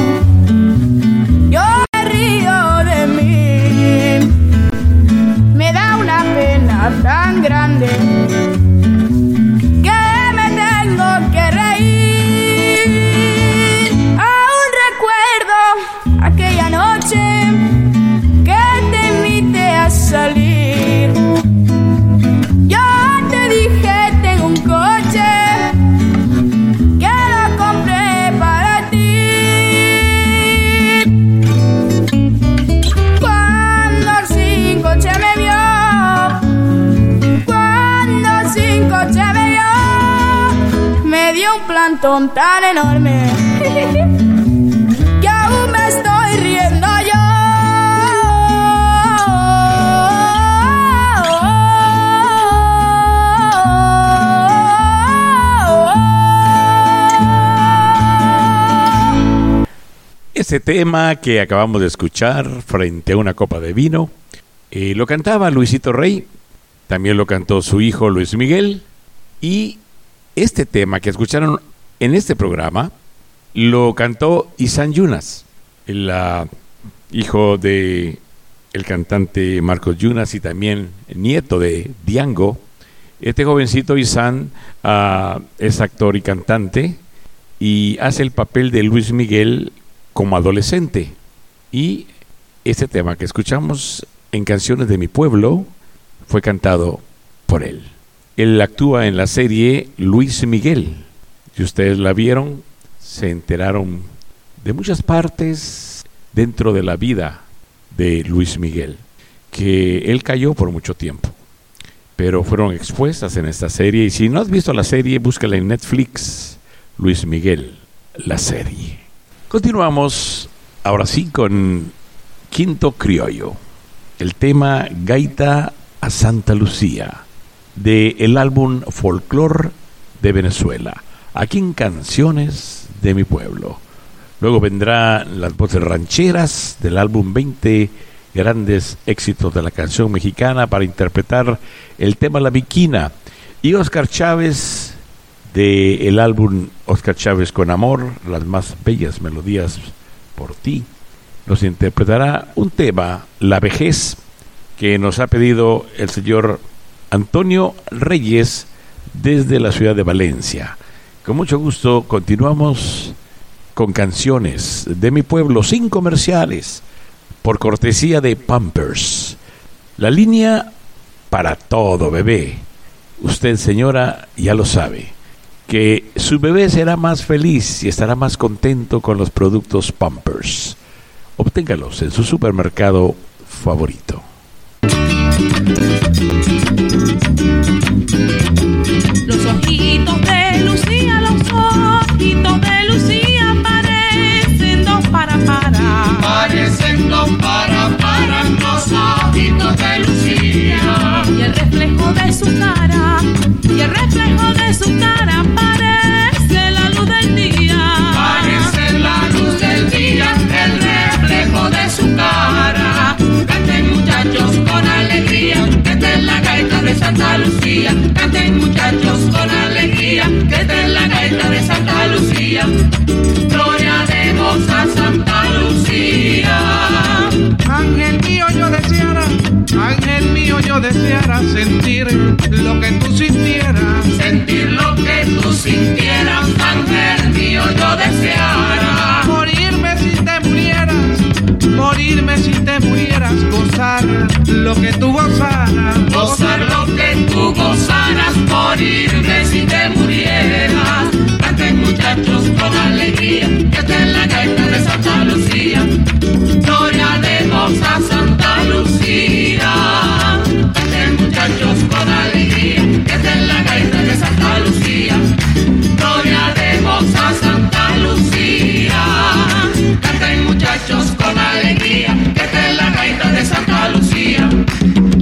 enorme *laughs* que aún me estoy riendo yo. Ese tema que acabamos de escuchar frente a una copa de vino, eh, lo cantaba Luisito Rey, también lo cantó su hijo Luis Miguel, y este tema que escucharon en este programa lo cantó Isan Yunas, el ah, hijo de el cantante Marcos Yunas y también nieto de Diango. Este jovencito Isan ah, es actor y cantante y hace el papel de Luis Miguel como adolescente. Y este tema que escuchamos en Canciones de mi Pueblo fue cantado por él. Él actúa en la serie Luis Miguel. Si ustedes la vieron, se enteraron de muchas partes dentro de la vida de Luis Miguel, que él cayó por mucho tiempo, pero fueron expuestas en esta serie. Y si no has visto la serie, búscala en Netflix, Luis Miguel, la serie. Continuamos ahora sí con Quinto Criollo, el tema Gaita a Santa Lucía, de el álbum Folklore de Venezuela, aquí en Canciones de mi Pueblo. Luego vendrán las voces rancheras del álbum 20 grandes éxitos de la canción mexicana para interpretar el tema La Viquina. Y Oscar Chávez del el álbum Oscar Chávez con Amor, las más bellas melodías por ti, nos interpretará un tema, La vejez, que nos ha pedido el señor Antonio Reyes desde la ciudad de Valencia. Con mucho gusto continuamos con canciones de mi pueblo sin comerciales por cortesía de Pampers. La línea para todo bebé. Usted señora ya lo sabe que su bebé será más feliz y estará más contento con los productos Pampers. Obténgalos en su supermercado favorito. Reflejo de su cara, y el reflejo de su cara parece la luz del día. Parece la luz del día, el reflejo de su cara. Canten muchachos con alegría, es la gaita de Santa Lucía. Canten muchachos con alegría, es la gaita de Santa Lucía. Yo deseara sentir lo que tú sintieras. Sentir lo que tú sintieras, ángel mío yo deseara. Morirme si te murieras, morirme si te murieras, gozar lo que tú gozaras. Gozar lo que tú gozaras, morirme si te murieras. Canten muchachos con alegría, que esta es la gaita de Santa Lucía. Gloria demos a alegría, que es la gaita de Santa Lucía.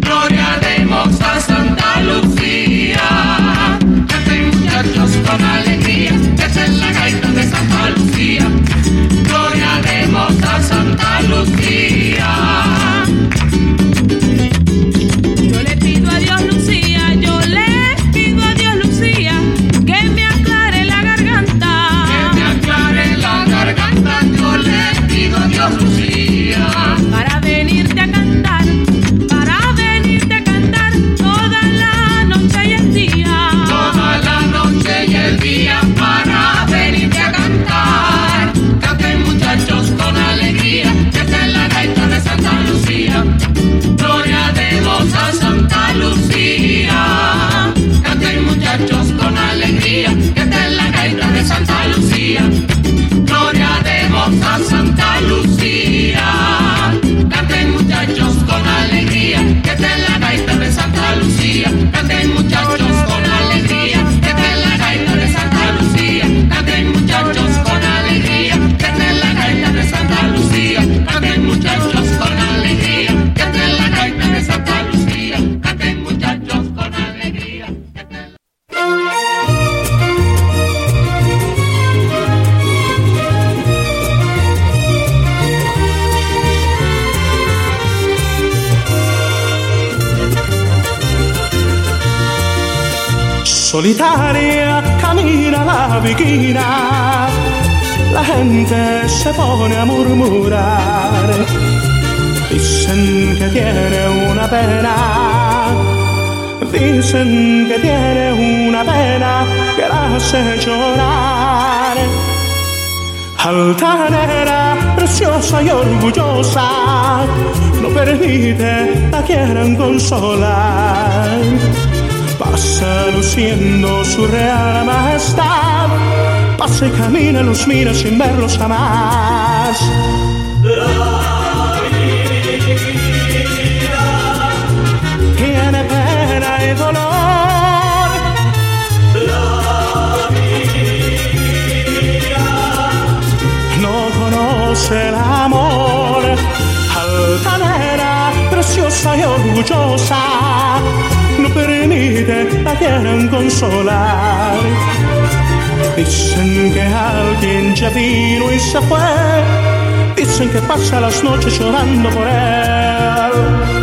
Gloria demos a Santa Lucía. Canten muchachos con alegría, que es la gaita de Santa Lucía. Solitaria camina la viquina, la gente se pone a murmurar. Dicen que tiene una pena, dicen que tiene una pena que la hace llorar. Altanera, preciosa y orgullosa, no permite la quieran consolar pasa luciendo su real majestad, pasa y camina, los mira sin verlos jamás. Tiene pena y dolor. No conoce el amor. Altanera, preciosa y orgullosa permite la quieran consolar. Dicen que alguien ya vino y se fue. Dicen que pasa las noches llorando por él.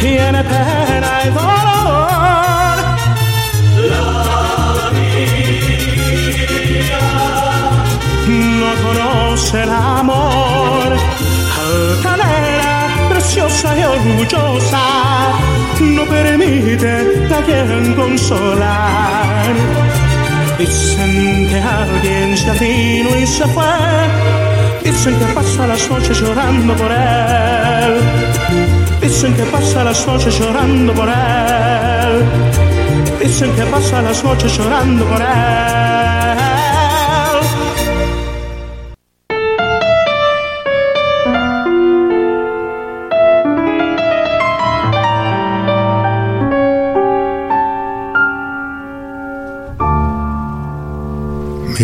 Tiene pena y dolor. No conoce el amor. Preciosa y orgullosa, no permite a quien consolar. Dicen que alguien se vino y se fue. Dicen que pasa las noches llorando por él. Dicen que pasa las noches llorando por él. Dicen que pasa las noches llorando por él.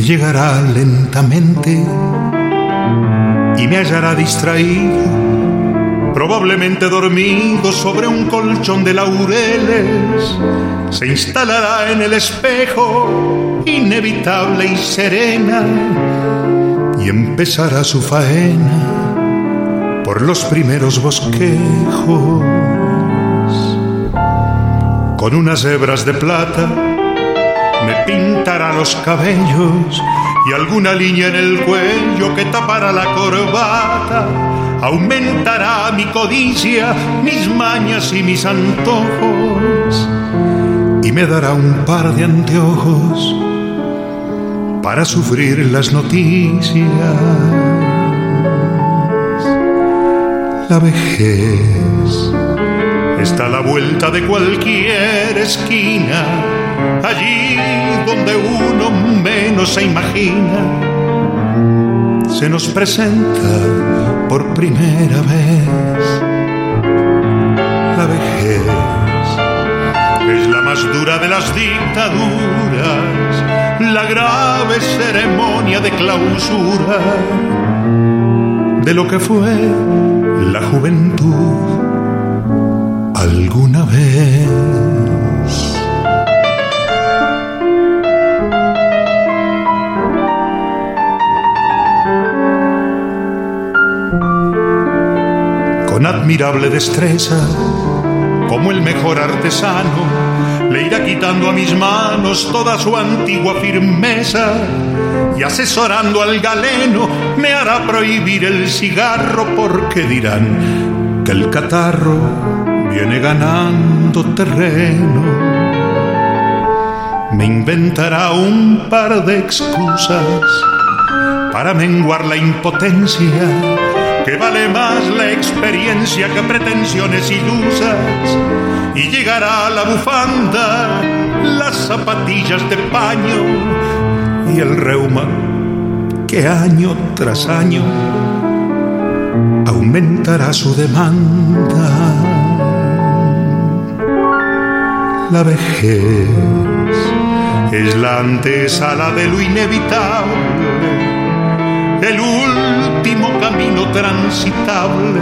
Llegará lentamente y me hallará distraído, probablemente dormido sobre un colchón de laureles. Se instalará en el espejo, inevitable y serena, y empezará su faena por los primeros bosquejos. Con unas hebras de plata me pintará los cabellos y alguna línea en el cuello que tapará la corbata. Aumentará mi codicia, mis mañas y mis antojos. Y me dará un par de anteojos para sufrir las noticias. La vejez está a la vuelta de cualquier esquina allí donde uno menos se imagina, se nos presenta por primera vez. La vejez es la más dura de las dictaduras, la grave ceremonia de clausura de lo que fue la juventud alguna vez. Con admirable destreza, como el mejor artesano, le irá quitando a mis manos toda su antigua firmeza y asesorando al galeno me hará prohibir el cigarro porque dirán que el catarro viene ganando terreno. Me inventará un par de excusas para menguar la impotencia que vale más la experiencia que pretensiones ilusas y llegará la bufanda, las zapatillas de paño y el reuma que año tras año aumentará su demanda. La vejez es la antesala de lo inevitable, el último camino transitable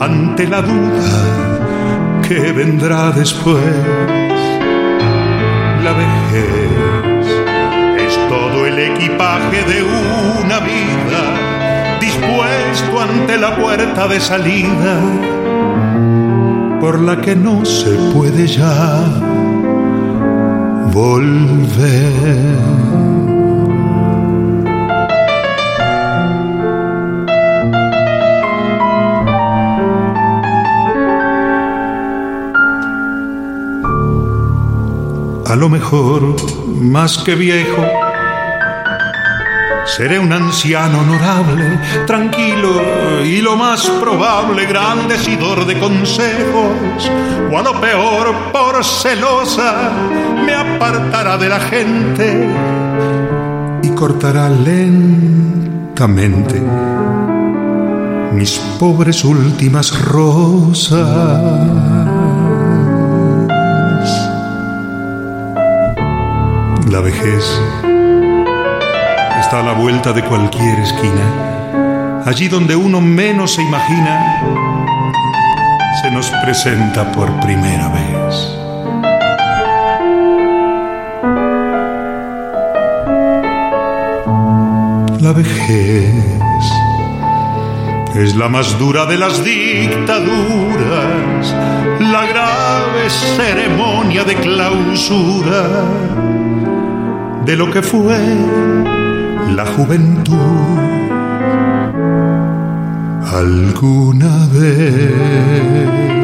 ante la duda que vendrá después. La vejez es todo el equipaje de una vida dispuesto ante la puerta de salida por la que no se puede ya volver. A lo mejor, más que viejo, Seré un anciano honorable, tranquilo y lo más probable, gran decidor de consejos, o a lo peor, por celosa, me apartará de la gente y cortará lentamente mis pobres últimas rosas. La vejez está a la vuelta de cualquier esquina. Allí donde uno menos se imagina, se nos presenta por primera vez. La vejez es la más dura de las dictaduras, la grave ceremonia de clausura de lo que fue la juventud alguna vez.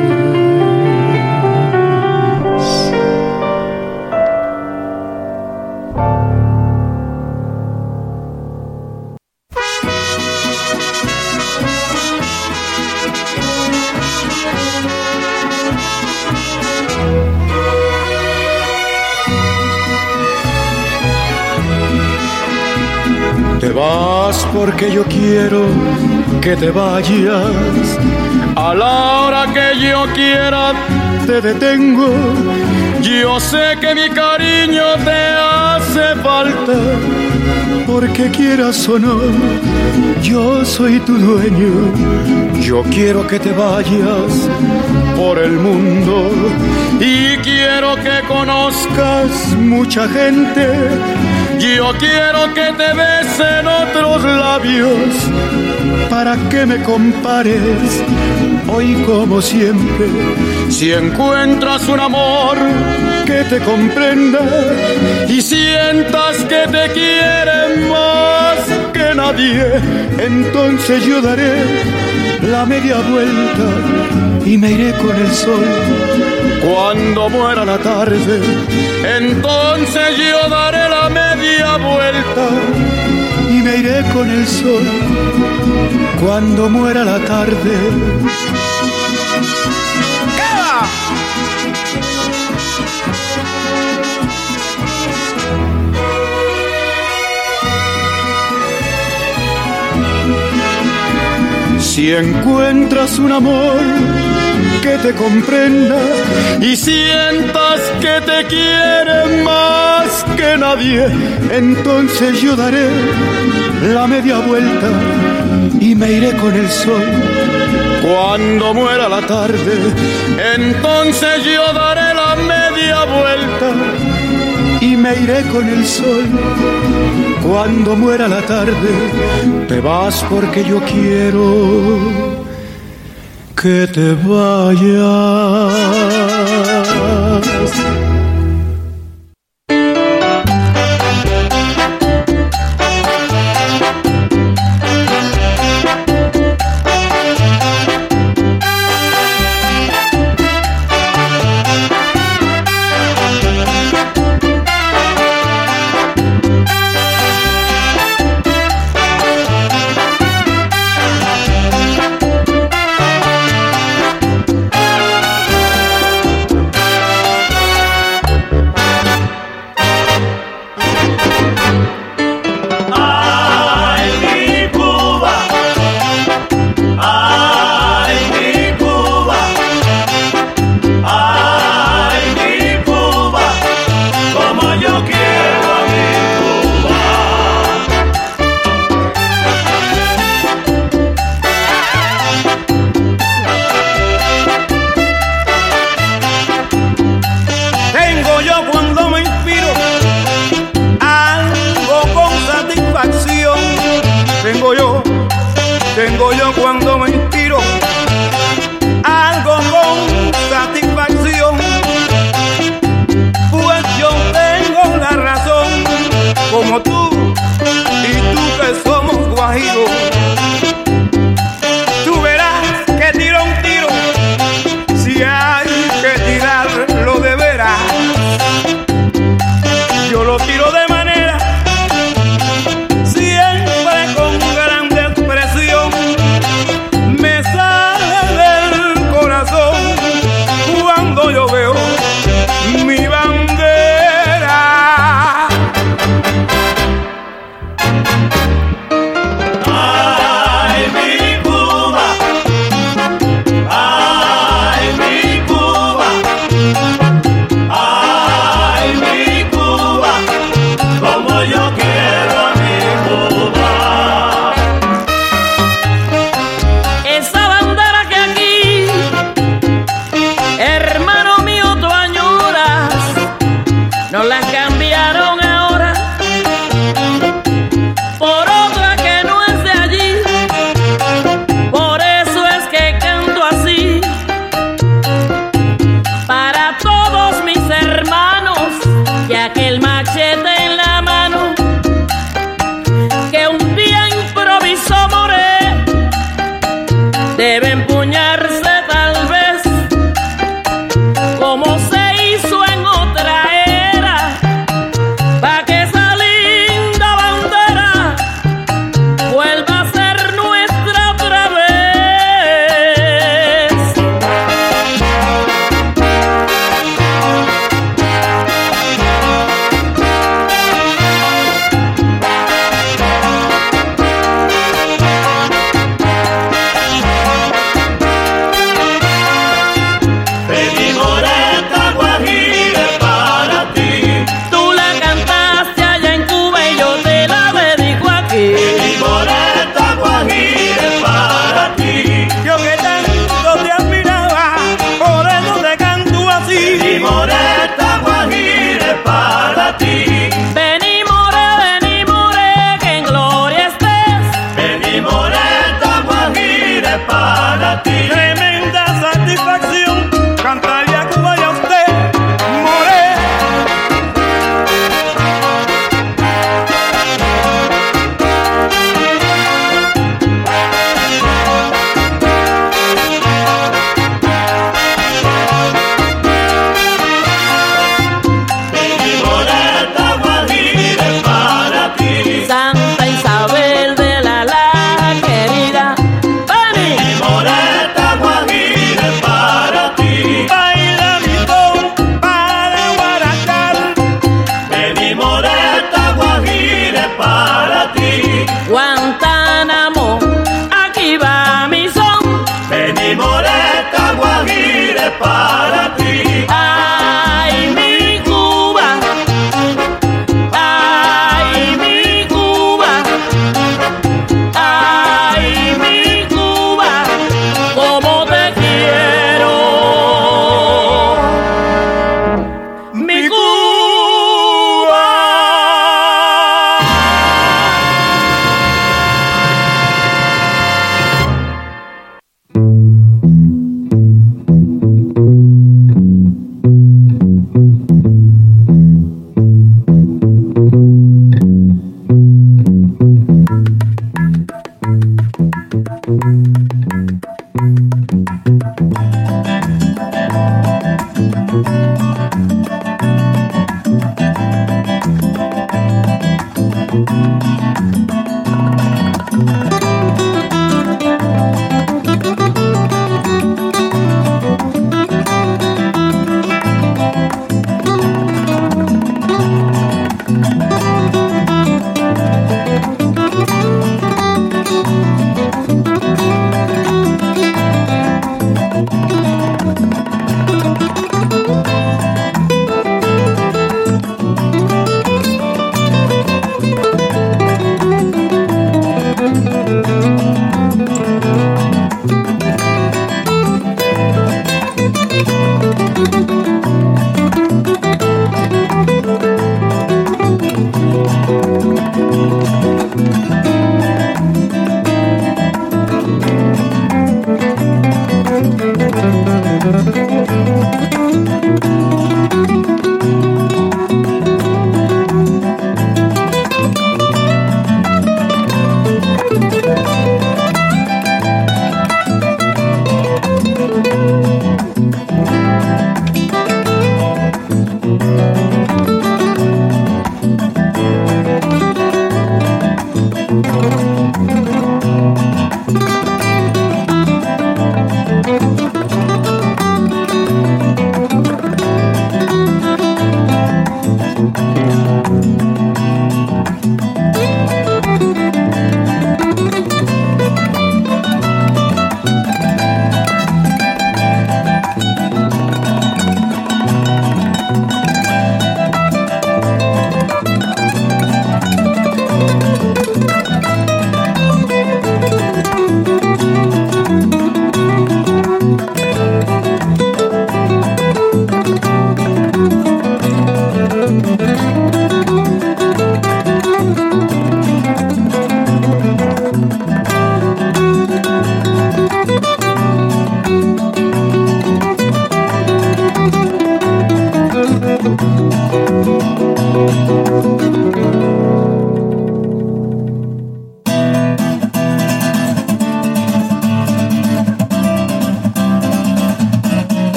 Porque yo quiero que te vayas. A la hora que yo quiera te detengo. Yo sé que mi cariño te hace falta. Porque quieras o no, yo soy tu dueño. Yo quiero que te vayas por el mundo y quiero que conozcas mucha gente. Yo quiero que te besen otros labios para que me compares hoy como siempre. Si encuentras un amor que te comprenda y sientas que te quiere más que nadie, entonces yo daré la media vuelta y me iré con el sol. Cuando muera la tarde, entonces yo daré y me iré con el sol. Cuando muera la tarde. Si encuentras un amor que te comprenda y sientas que te quiere más que nadie, entonces yo daré la media vuelta y me iré con el sol. Cuando muera la tarde, entonces yo daré la media vuelta y me iré con el sol. Cuando muera la tarde, te vas porque yo quiero que te vayas.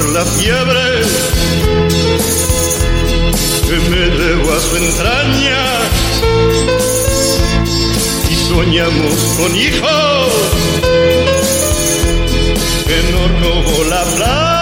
La fiebre que me debo a su entraña y soñamos con hijos que nos robó la plata.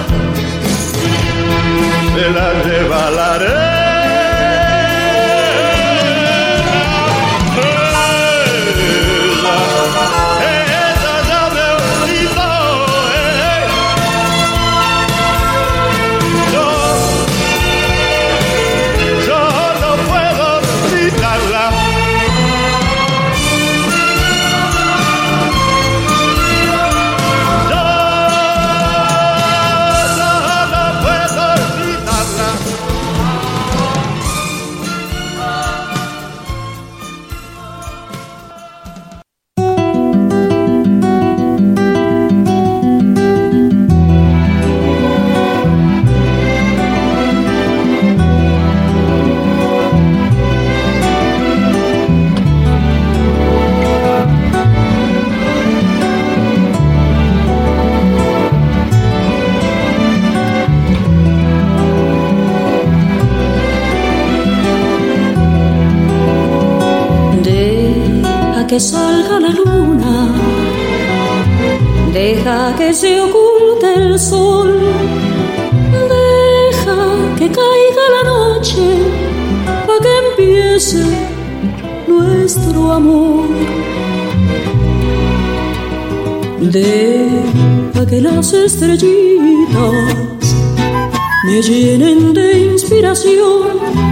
De el adevărat de que las estrellitas me llenen de inspiración.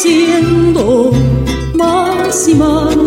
creciendo más y más.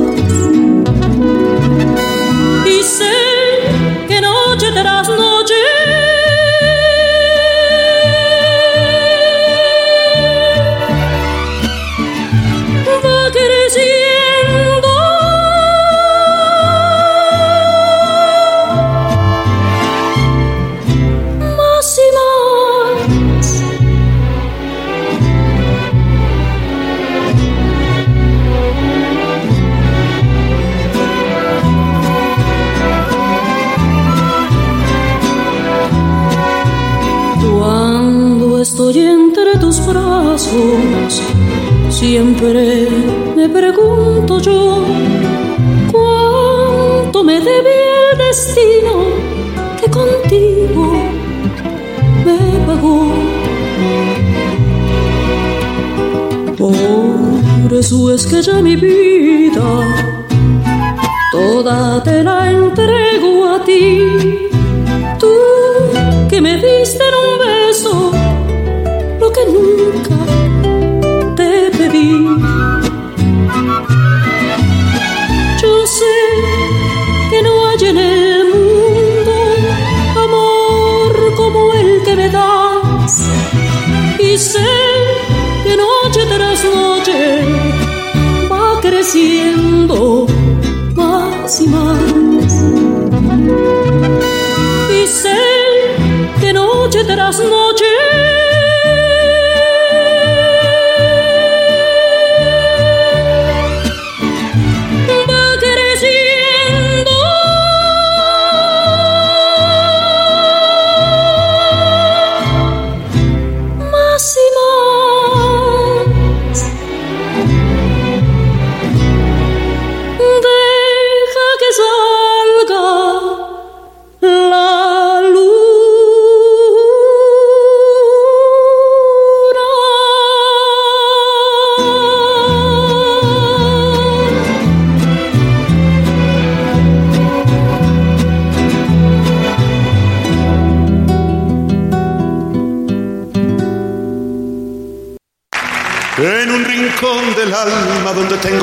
eso es que ya mi vida toda te la entrego a ti. creciendo más y más. Dicen que noche tras noche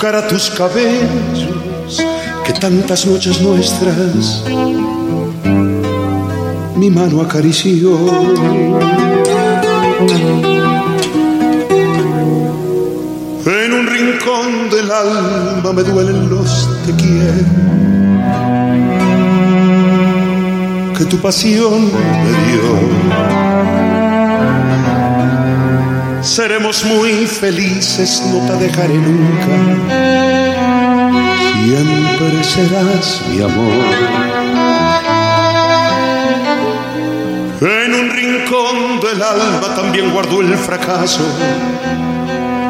Cara, tus cabellos, que tantas noches nuestras mi mano acarició. En un rincón del alma me duelen los te quiero que tu pasión me dio. Seremos muy felices, no te dejaré nunca. Siempre serás mi amor. En un rincón del alma también guardo el fracaso.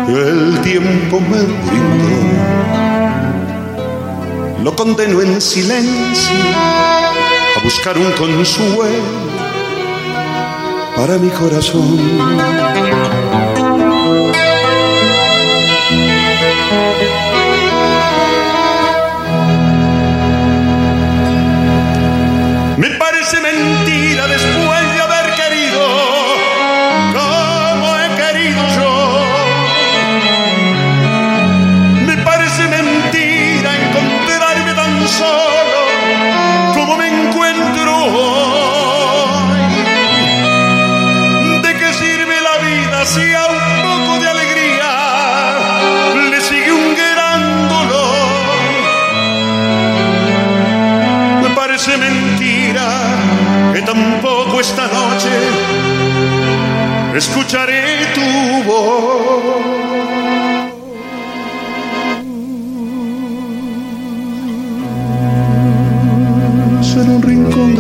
El tiempo me brindó. Lo condeno en silencio a buscar un consuelo para mi corazón.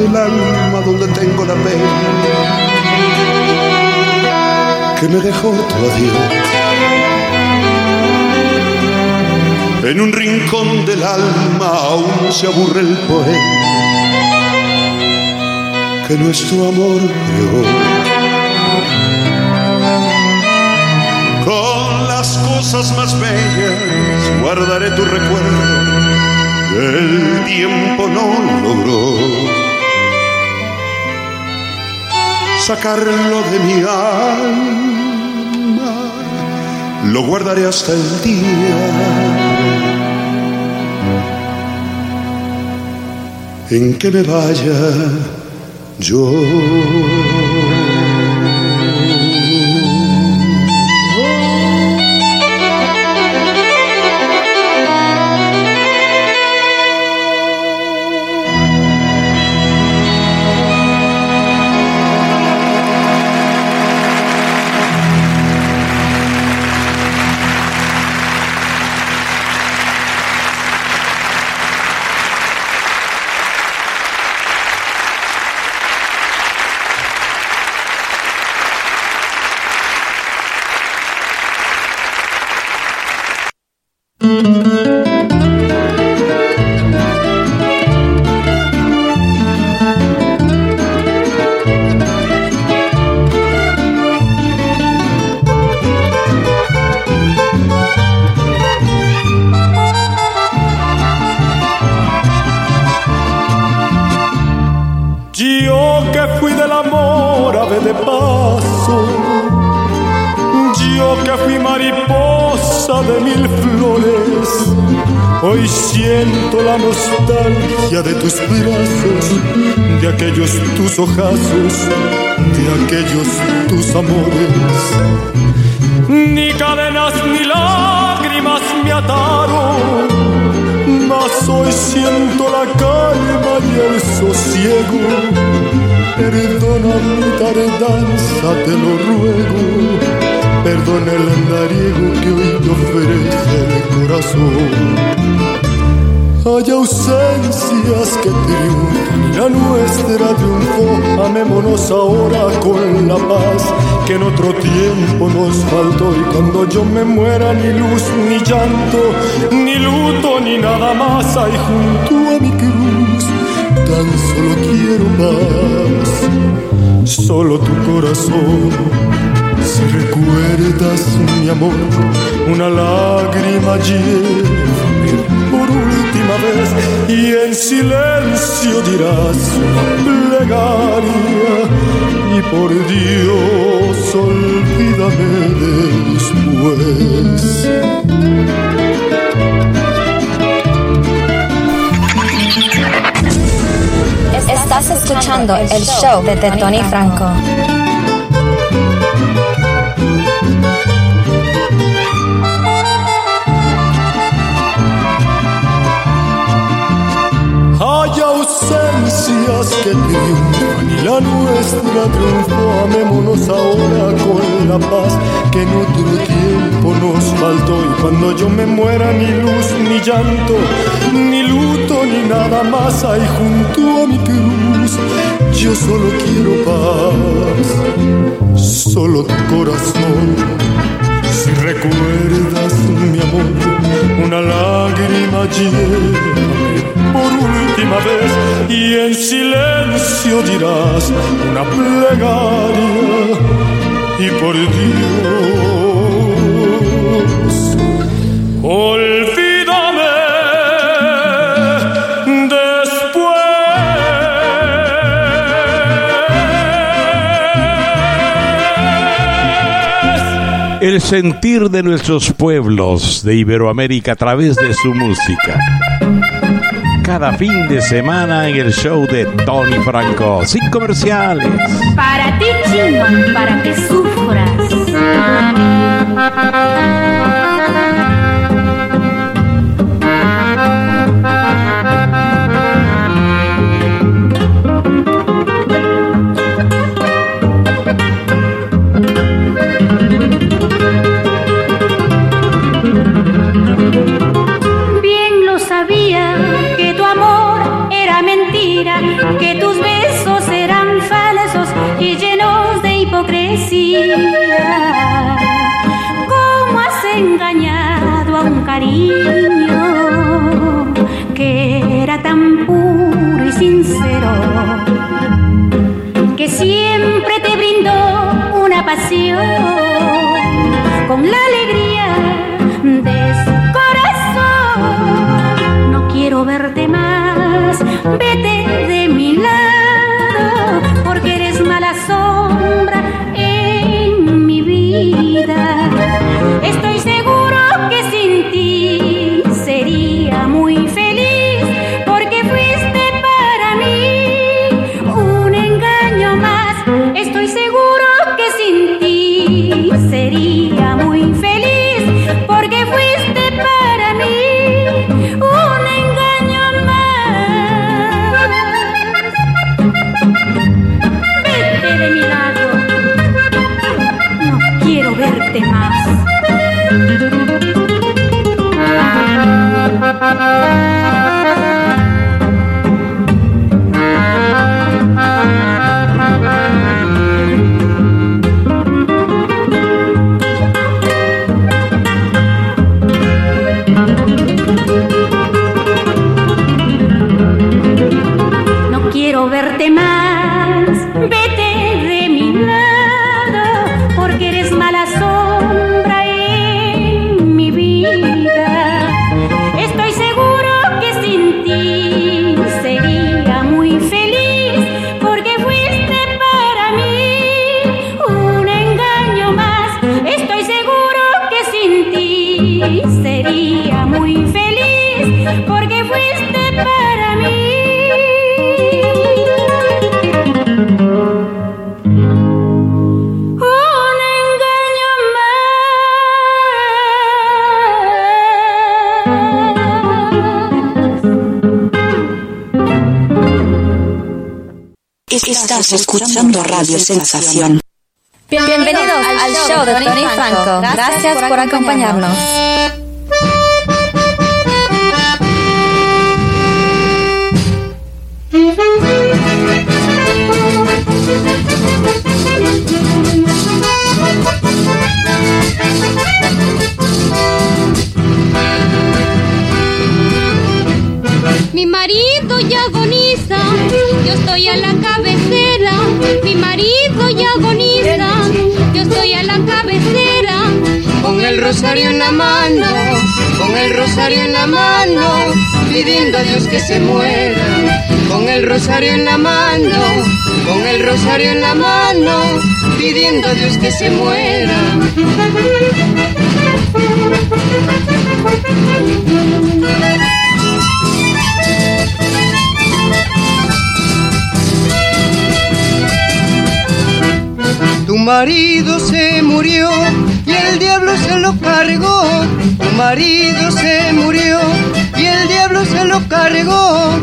Rincón del alma donde tengo la pena que me dejó tu adiós. En un rincón del alma aún se aburre el poema que nuestro amor creó. Con las cosas más bellas guardaré tu recuerdo el tiempo no logró. Sacarlo de mi alma, lo guardaré hasta el día en que me vaya yo. Ojazos, de aquellos tus amores. Ni cadenas ni lágrimas me ataron, mas hoy siento la calma y el sosiego. Perdona mi tardanza, te lo ruego. Perdona el andariego que hoy te ofrece el corazón. Hay ausencias que triunfan y la nuestra triunfó. Amémonos ahora con la paz que en otro tiempo nos faltó. Y cuando yo me muera, ni luz, ni llanto, ni luto, ni nada más hay junto a mi cruz. Tan solo quiero paz, solo tu corazón. Si recuerdas mi amor, una lágrima llévame y en silencio dirás plegaria y por Dios olvídame después. Estás escuchando el show de Tony Franco. Ausencias que triunfan y la nuestra triunfó. Amémonos ahora con la paz que en otro tiempo nos faltó. Y cuando yo me muera, ni luz, ni llanto, ni luto, ni nada más hay junto a mi cruz. Yo solo quiero paz, solo tu corazón. Si recuerdas mi amor, una lágrima llévame por última vez y en silencio dirás una plegaria y por Dios, olvídame El sentir de nuestros pueblos de Iberoamérica a través de su música. Cada fin de semana en el show de Tony Franco, sin comerciales. Para ti, chino, para que sufras. Vete de mi lado, porque eres mala sombra en mi vida. Estás escuchando Radio Sensación. Bienvenidos al show de Tony Franco. Gracias por acompañarnos. Mi marido ya agoniza, yo estoy a la cabecera. Ya agoniza, yo estoy a la cabecera. Con el rosario en la mano, con el rosario en la mano, pidiendo a Dios que se muera. Con el rosario en la mano, con el rosario en la mano, pidiendo a Dios que se muera. Marido se murió y el diablo se lo cargó. Tu marido se murió y el diablo se lo cargó.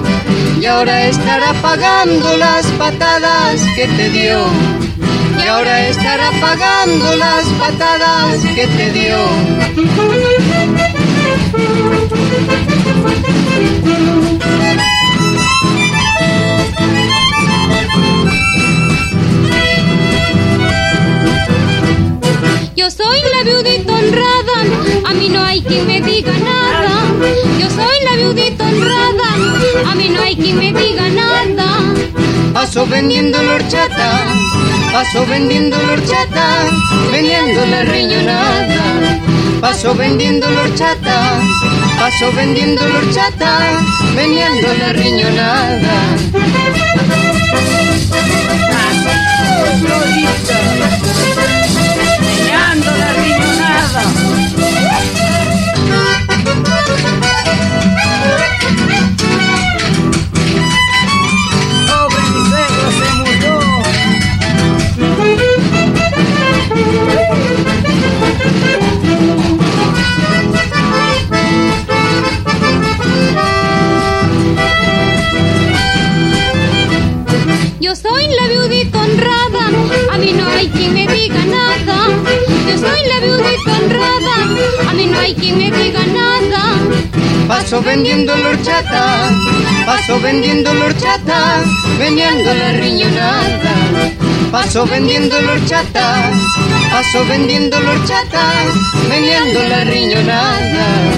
Y ahora estará pagando las patadas que te dio. Y ahora estará pagando las patadas que te dio. Yo soy la viudita honrada, a mí no hay quien me diga nada. Yo soy la viudita honrada, a mí no hay quien me diga nada. Paso vendiendo la horchata, paso vendiendo la horchata, vendiendo la riñonada. Paso vendiendo la horchata, paso vendiendo la horchata, vendiendo la riñonada. Meneando la riñonada. Pobre mi se murió. Yo soy la viudita honrada, a mí no hay quien me diga nada. Soy la viudita honrada, a mí no hay quien me diga nada. Paso vendiendo la horchata, paso vendiendo la horchata, vendiendo la riñonada. Paso vendiendo la horchata, paso vendiendo la horchata, vendiendo la riñonada.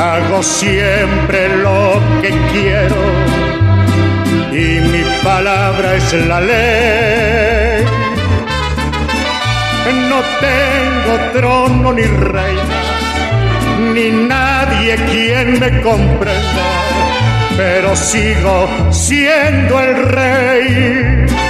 hago siempre lo que quiero y mi palabra es la ley. No tengo trono ni reina, ni nadie quien me comprenda, pero sigo siendo el rey.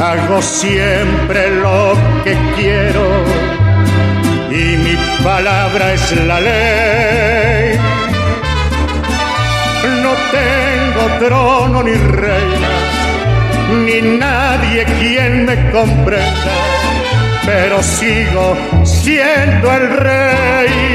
hago siempre lo que quiero y mi palabra es la ley. No tengo trono ni reina, ni nadie quien me comprenda, pero sigo siendo el rey.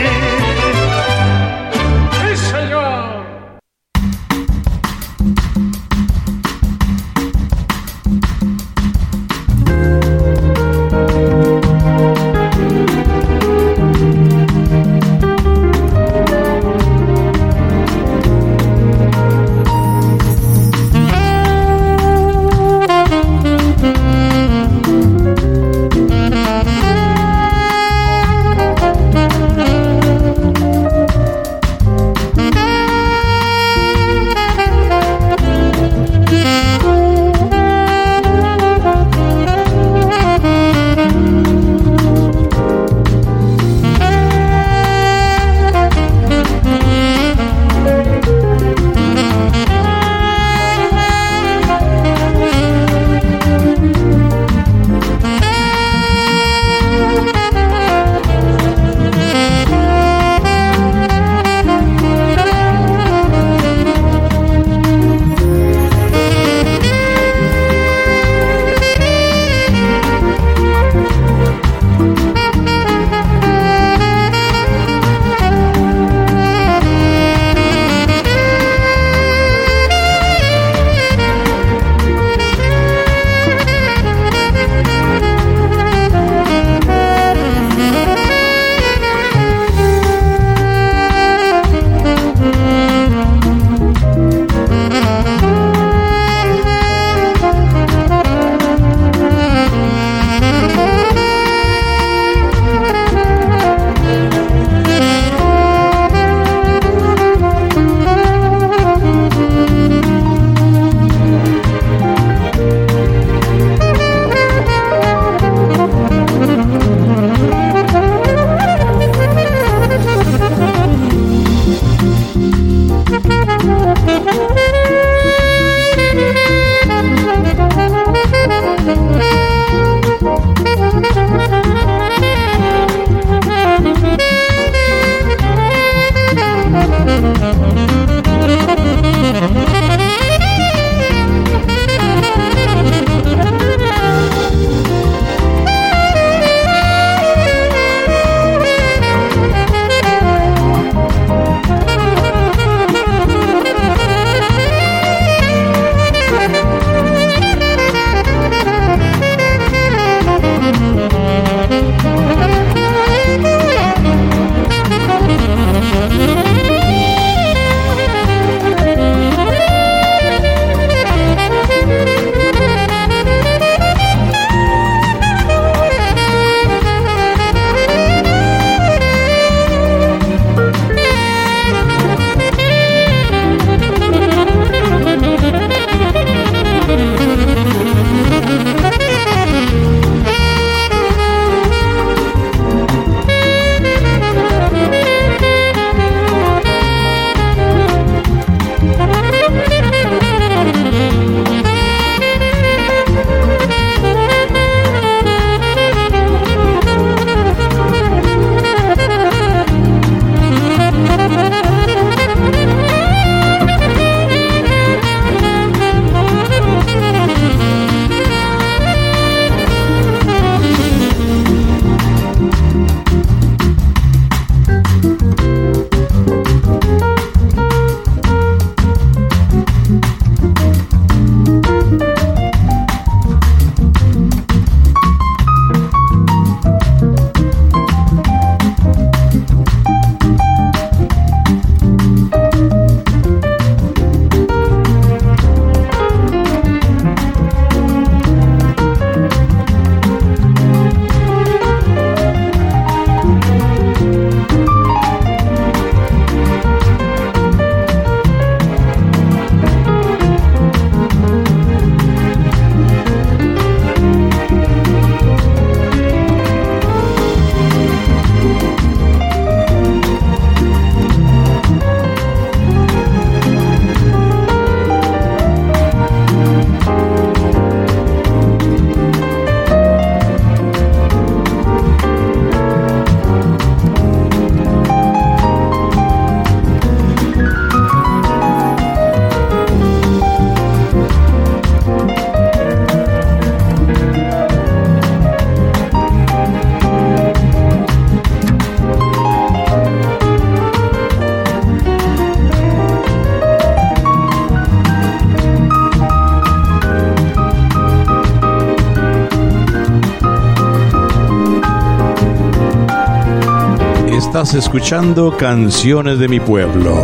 Escuchando Canciones de mi pueblo.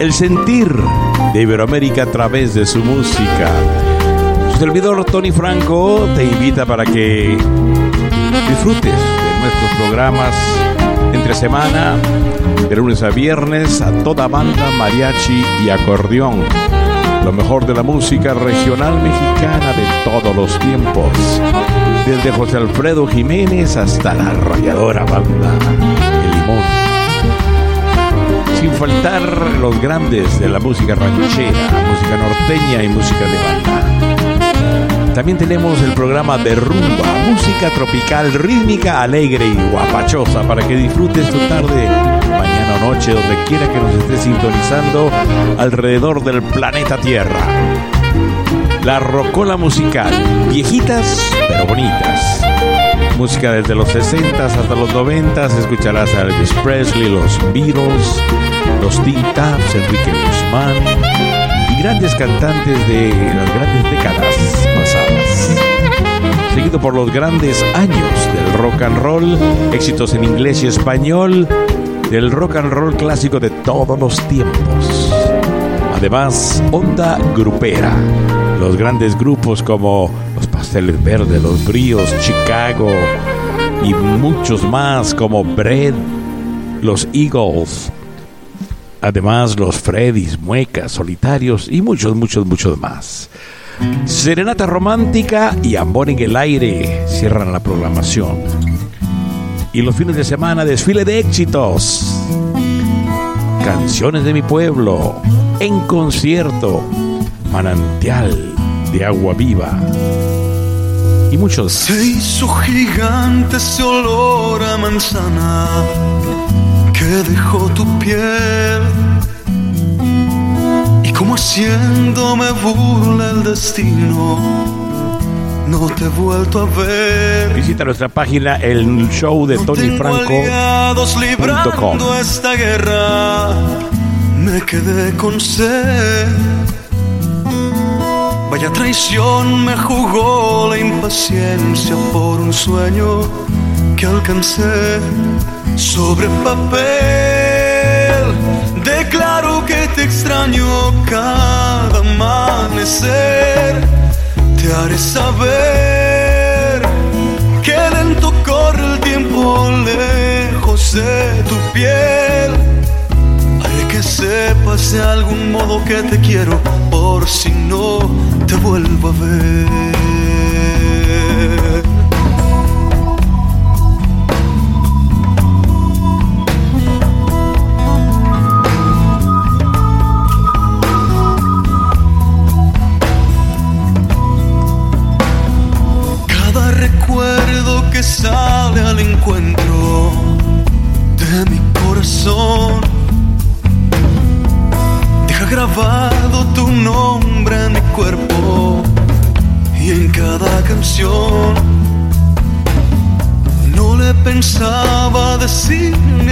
El sentir de Iberoamérica a través de su música. Su servidor Tony Franco te invita para que disfrutes de nuestros programas entre semana, de lunes a viernes, a toda banda, mariachi y acordeón. Lo mejor de la música regional mexicana de todos los tiempos. Desde José Alfredo Jiménez hasta la arrolladora banda Sin faltar los grandes de la música ranchera, música norteña y música de banda. También tenemos el programa de rumba, música tropical, rítmica, alegre y guapachosa para que disfrutes tu tarde, mañana o noche, donde quiera que nos estés sintonizando alrededor del planeta Tierra. La rocola musical, viejitas pero bonitas. Música desde los 60 hasta los 90 escucharás a Elvis Presley, los Beatles, los Teen Taps, Enrique Guzmán y grandes cantantes de las grandes décadas pasadas. Seguido por los grandes años del rock and roll, éxitos en inglés y español, del rock and roll clásico de todos los tiempos. Además, onda grupera. Los grandes grupos como los Pasteles Verdes, los Bríos, Chicago y muchos más como Bread, los Eagles. Además, los Freddys, Muecas, Solitarios y muchos, muchos, muchos más. Serenata romántica y Amor en el aire cierran la programación. Y los fines de semana, desfile de éxitos. Canciones de mi pueblo, en concierto, manantial de agua viva. Y muchos. Se hizo gigante ese olor a manzana que dejó tu piel. Y como haciéndome burla el destino, no te he vuelto a ver. Visita nuestra página el show de aliados librando esta guerra, me quedé con sed. Vaya traición me jugó la impaciencia por un sueño que alcancé sobre papel. Declaro que te extraño cada amanecer. Te haré saber que lento corre el tiempo lejos de tu piel. Que sepas de algún modo que te quiero por si no te vuelvo a ver.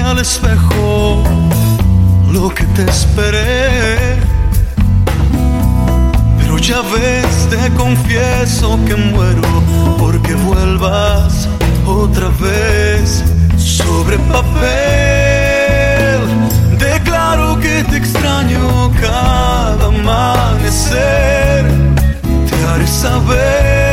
Al espejo lo que te esperé. Pero ya ves, te confieso que muero porque vuelvas otra vez sobre papel. Declaro que te extraño cada amanecer. Te haré saber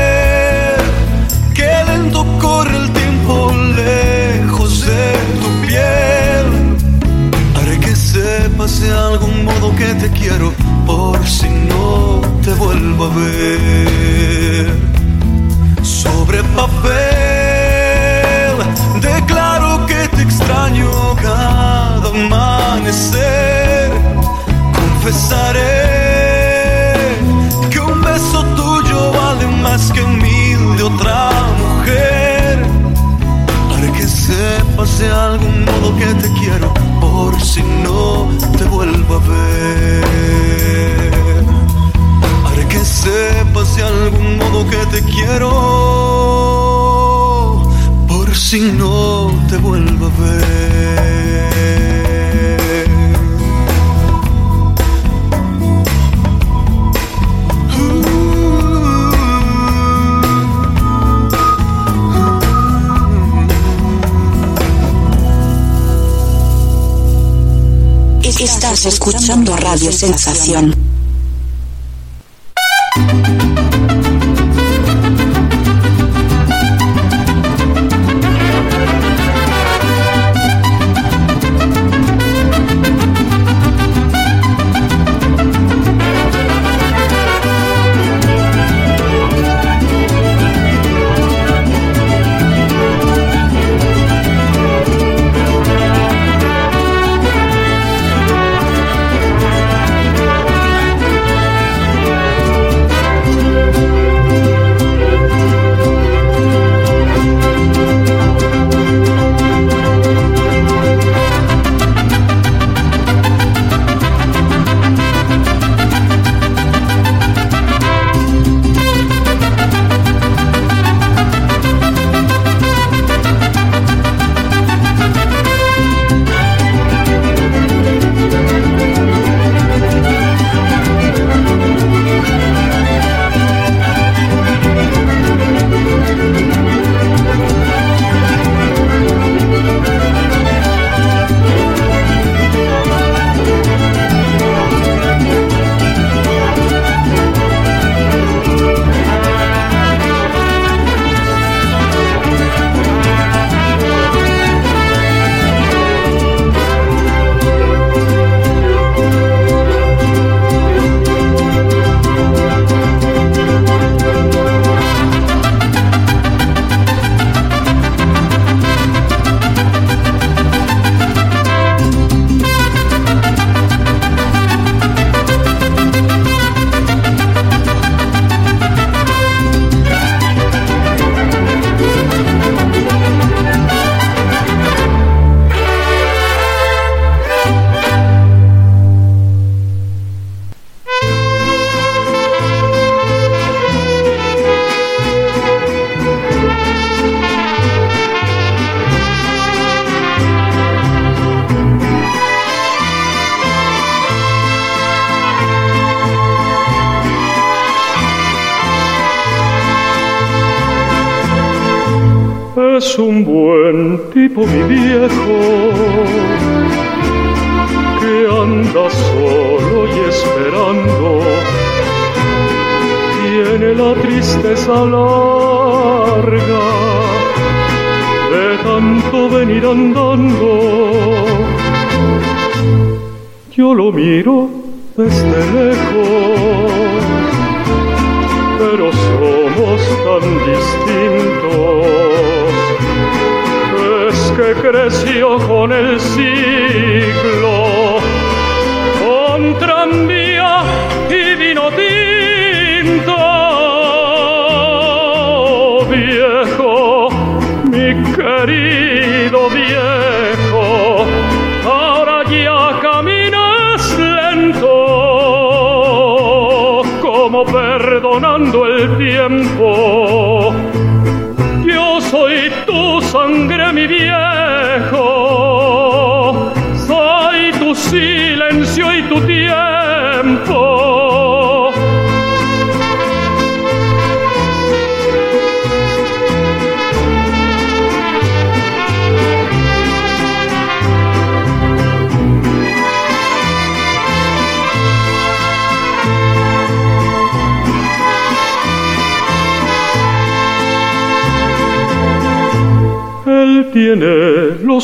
de algún modo que te quiero por si no te vuelvo a ver. Sobre papel, declaro que te extraño cada amanecer. Confesaré que un beso tuyo vale más que mil de otra mujer. Haré que sepas de algún modo que te quiero por si no de algún modo que te quiero, por si no te vuelvo a ver. Uh, uh, uh, Estás escuchando Radio Sensación.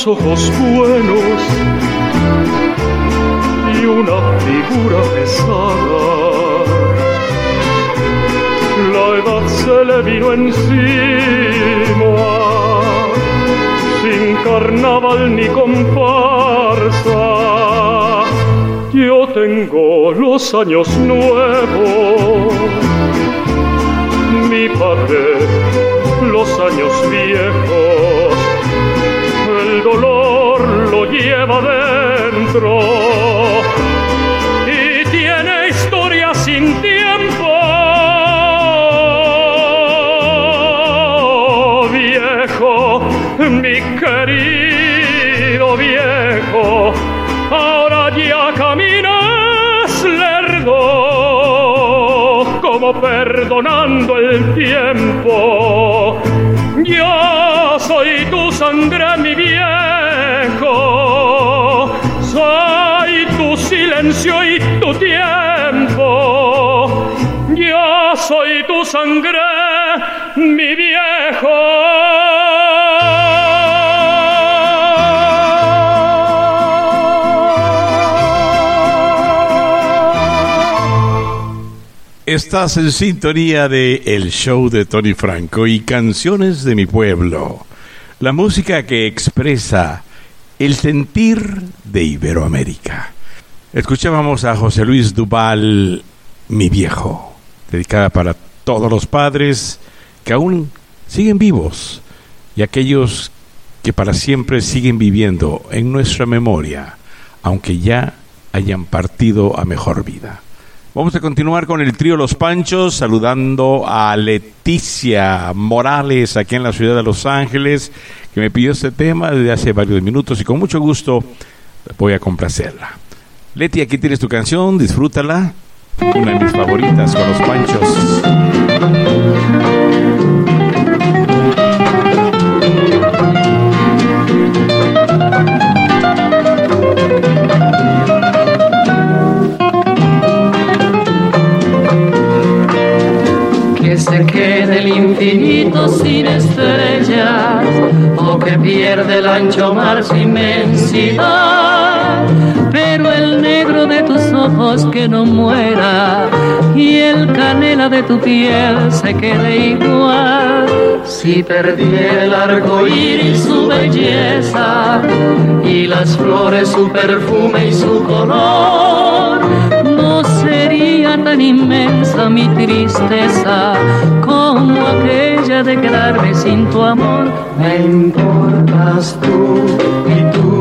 ojos buenos y una figura pesada. La edad se le vino encima, sin carnaval ni comparsa. Yo tengo los años nuevos, mi padre los años viejos lo lleva dentro. Y tu tiempo. Yo soy tu sangre, mi viejo. Estás en sintonía de El Show de Tony Franco y Canciones de mi Pueblo. La música que expresa el sentir de Iberoamérica. Escuchábamos a José Luis Duval, mi viejo, dedicada para todos los padres que aún siguen vivos y aquellos que para siempre siguen viviendo en nuestra memoria, aunque ya hayan partido a mejor vida. Vamos a continuar con el trío Los Panchos, saludando a Leticia Morales aquí en la ciudad de Los Ángeles, que me pidió este tema desde hace varios minutos y con mucho gusto voy a complacerla. Leti, aquí tienes tu canción, disfrútala. Una de mis favoritas con Los Panchos. se quede el infinito sin estrellas o que pierde el ancho mar su inmensidad. El negro de tus ojos que no muera y el canela de tu piel se quede igual. Si perdiera el arco iris su belleza y las flores su perfume y su color, no sería tan inmensa mi tristeza como aquella de quedarme sin tu amor. Me importas tú y tú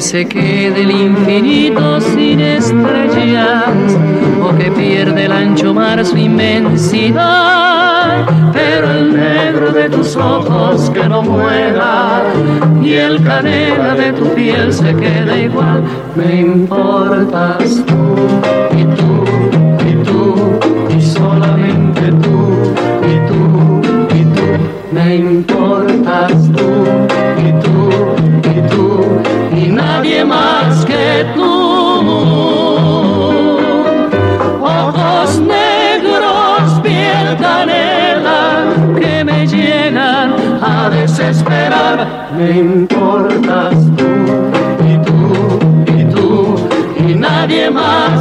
Se quede el infinito sin estrellas o que pierde el ancho mar su inmensidad. Pero el negro de tus ojos que no muera y el canela de tu piel se quede igual. Me importas tú y tú Me importas tú y tú y tú y nadie más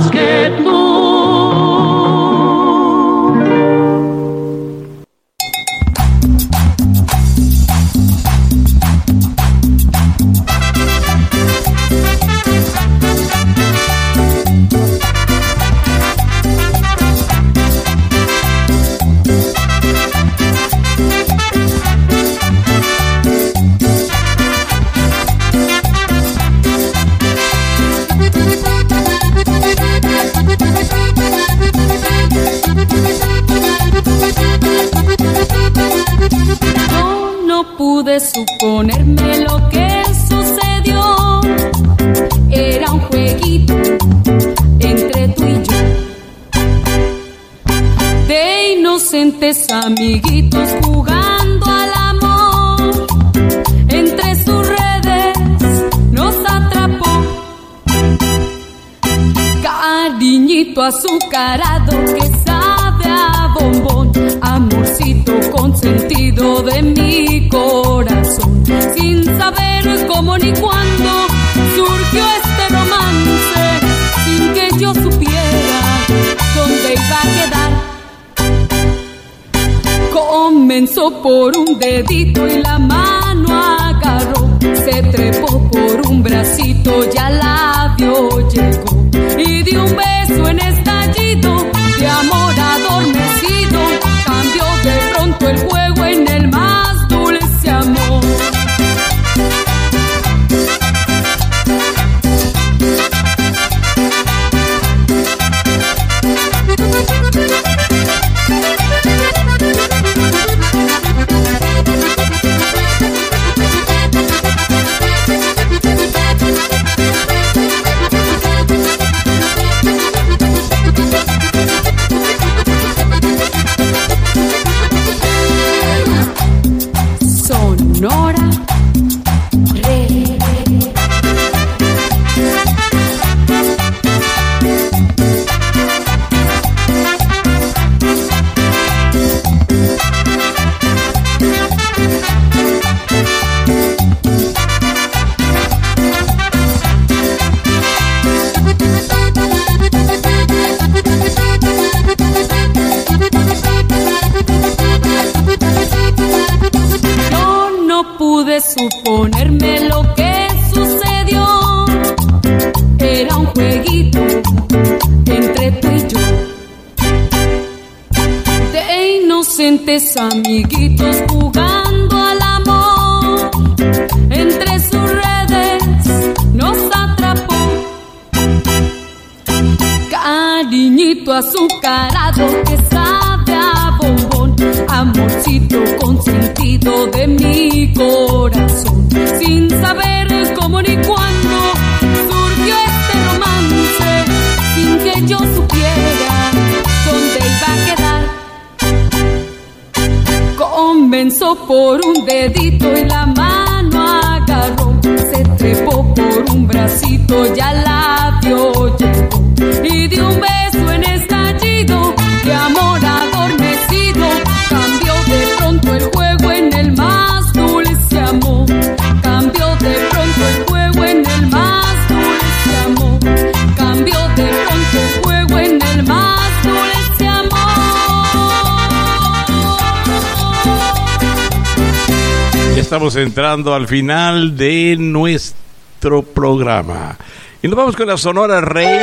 entrando al final de nuestro programa. Y nos vamos con la Sonora Rey.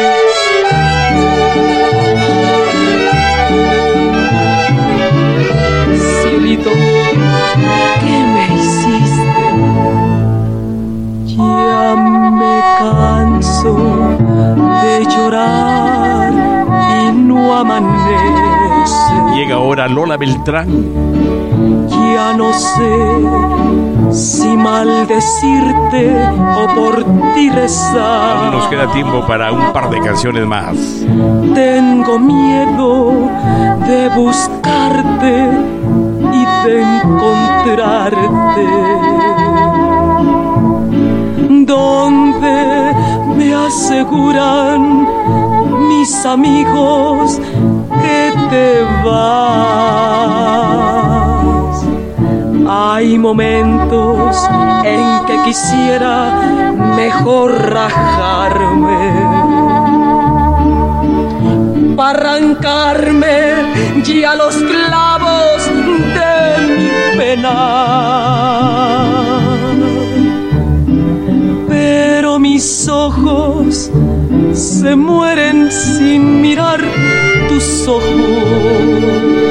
Cielito, ¿qué me hiciste? Ya me canso de llorar y no amanece. Llega ahora Lola Beltrán. Ya no sé si maldecirte o por ti rezar. Nos queda tiempo para un par de canciones más. Tengo miedo de buscarte y de encontrarte. Donde me aseguran mis amigos que te vas. Hay momentos en que quisiera mejor rajarme para arrancarme ya los clavos de mi pena. Pero mis ojos se mueren sin mirar tus ojos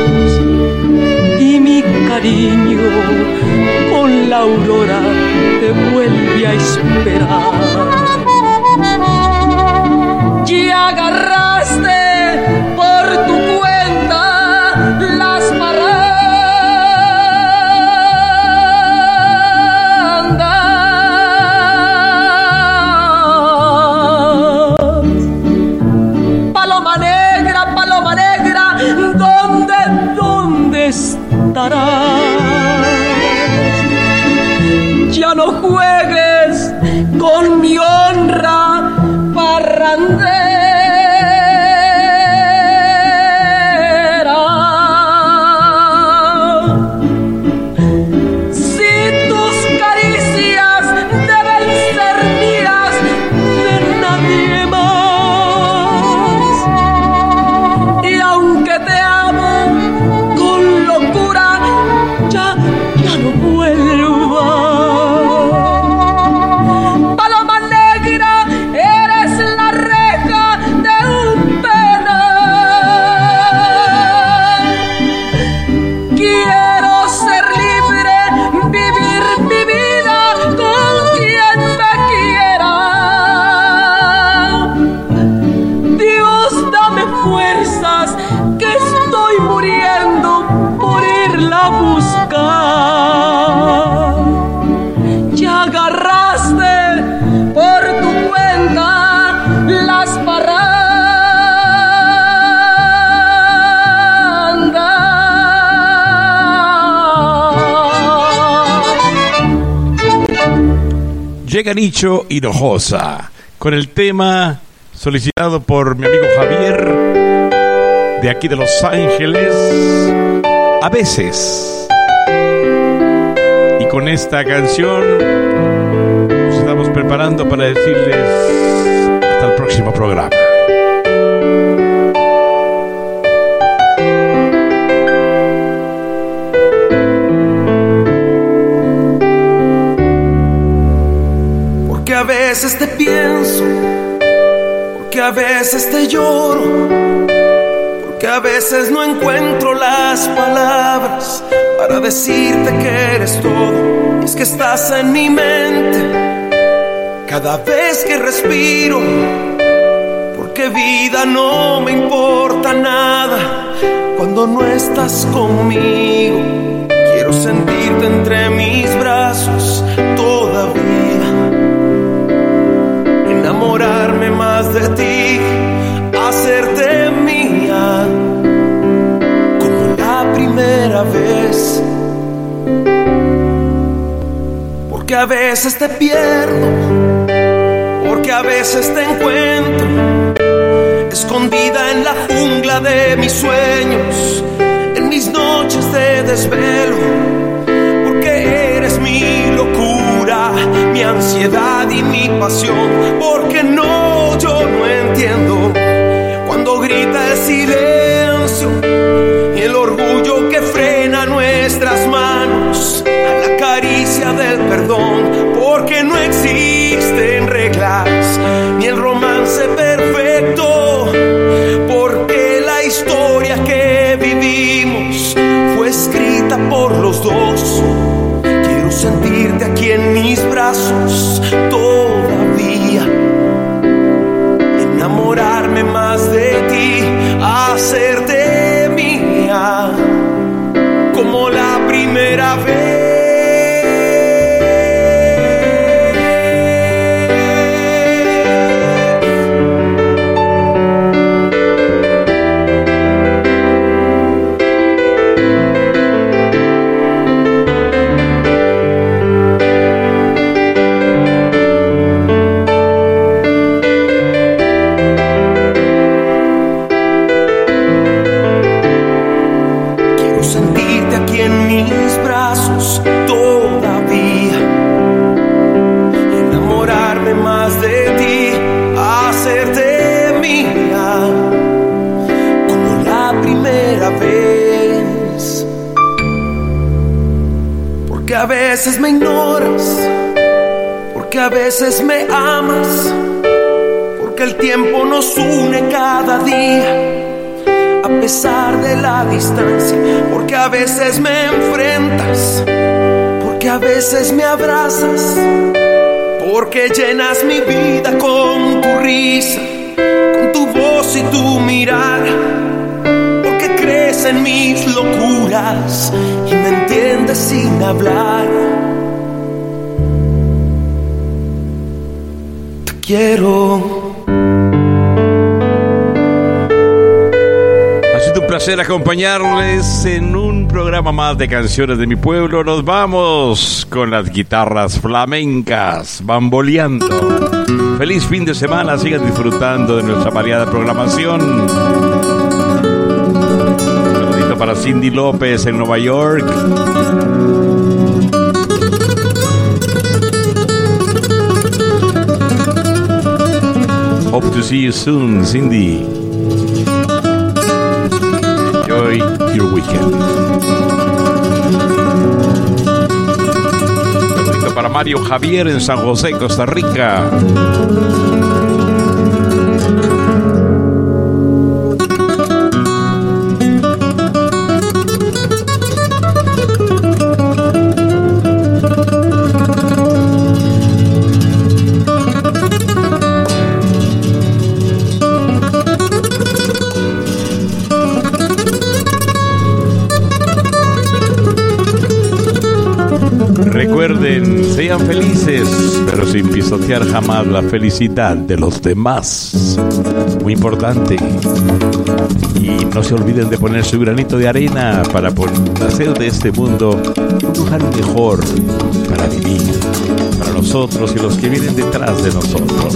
con la aurora te vuelve a esperar. Parrandas. Llega Nicho Hinojosa con el tema solicitado por mi amigo Javier de aquí de Los Ángeles. A veces. Y con esta canción nos estamos preparando para decirles hasta el próximo programa. Veces te pienso, porque a veces te lloro, porque a veces no encuentro las palabras para decirte que eres todo. Es que estás en mi mente cada vez que respiro, porque vida no me importa nada cuando no estás conmigo. Quiero sentirte entre mis brazos todavía enamorarme más de ti, hacerte mía como la primera vez. Porque a veces te pierdo, porque a veces te encuentro escondida en la jungla de mis sueños, en mis noches de desvelo, mi ansiedad y mi pasión, porque no, yo no entiendo. Cuando grita el silencio y el orgullo que frena nuestras manos a la caricia del perdón, veces me ignoras, porque a veces me amas, porque el tiempo nos une cada día a pesar de la distancia, porque a veces me enfrentas, porque a veces me abrazas, porque llenas mi vida con tu risa, con tu voz y tu porque en mis locuras y me entiendes sin hablar. Te quiero. Ha sido un placer acompañarles en un programa más de canciones de mi pueblo. Nos vamos con las guitarras flamencas, bamboleando. Feliz fin de semana, sigan disfrutando de nuestra variada programación. Para Cindy López en Nueva York. Hope to see you soon, Cindy. Enjoy your weekend. Para Mario Javier en San José, Costa Rica. Sean felices, pero sin pisotear jamás la felicidad de los demás. Muy importante. Y no se olviden de poner su granito de arena para hacer de este mundo un lugar mejor para vivir, para nosotros y los que vienen detrás de nosotros.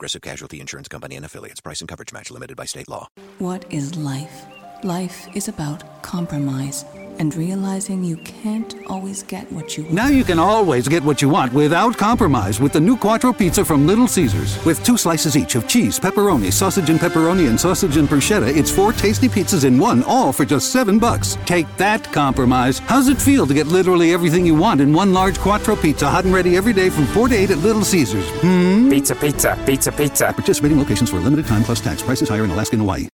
Progressive Casualty Insurance Company and affiliates. Price and coverage match limited by state law. What is life? Life is about compromise and realizing you can't always get what you want. Now you can always get what you want without compromise with the new Quattro Pizza from Little Caesars. With two slices each of cheese, pepperoni, sausage and pepperoni, and sausage and bruschetta, it's four tasty pizzas in one, all for just seven bucks. Take that compromise. How's it feel to get literally everything you want in one large Quattro Pizza, hot and ready every day from 4 to 8 at Little Caesars? Hmm? Pizza, pizza, pizza, pizza. Participating locations for a limited time plus tax. Prices higher in Alaska and Hawaii.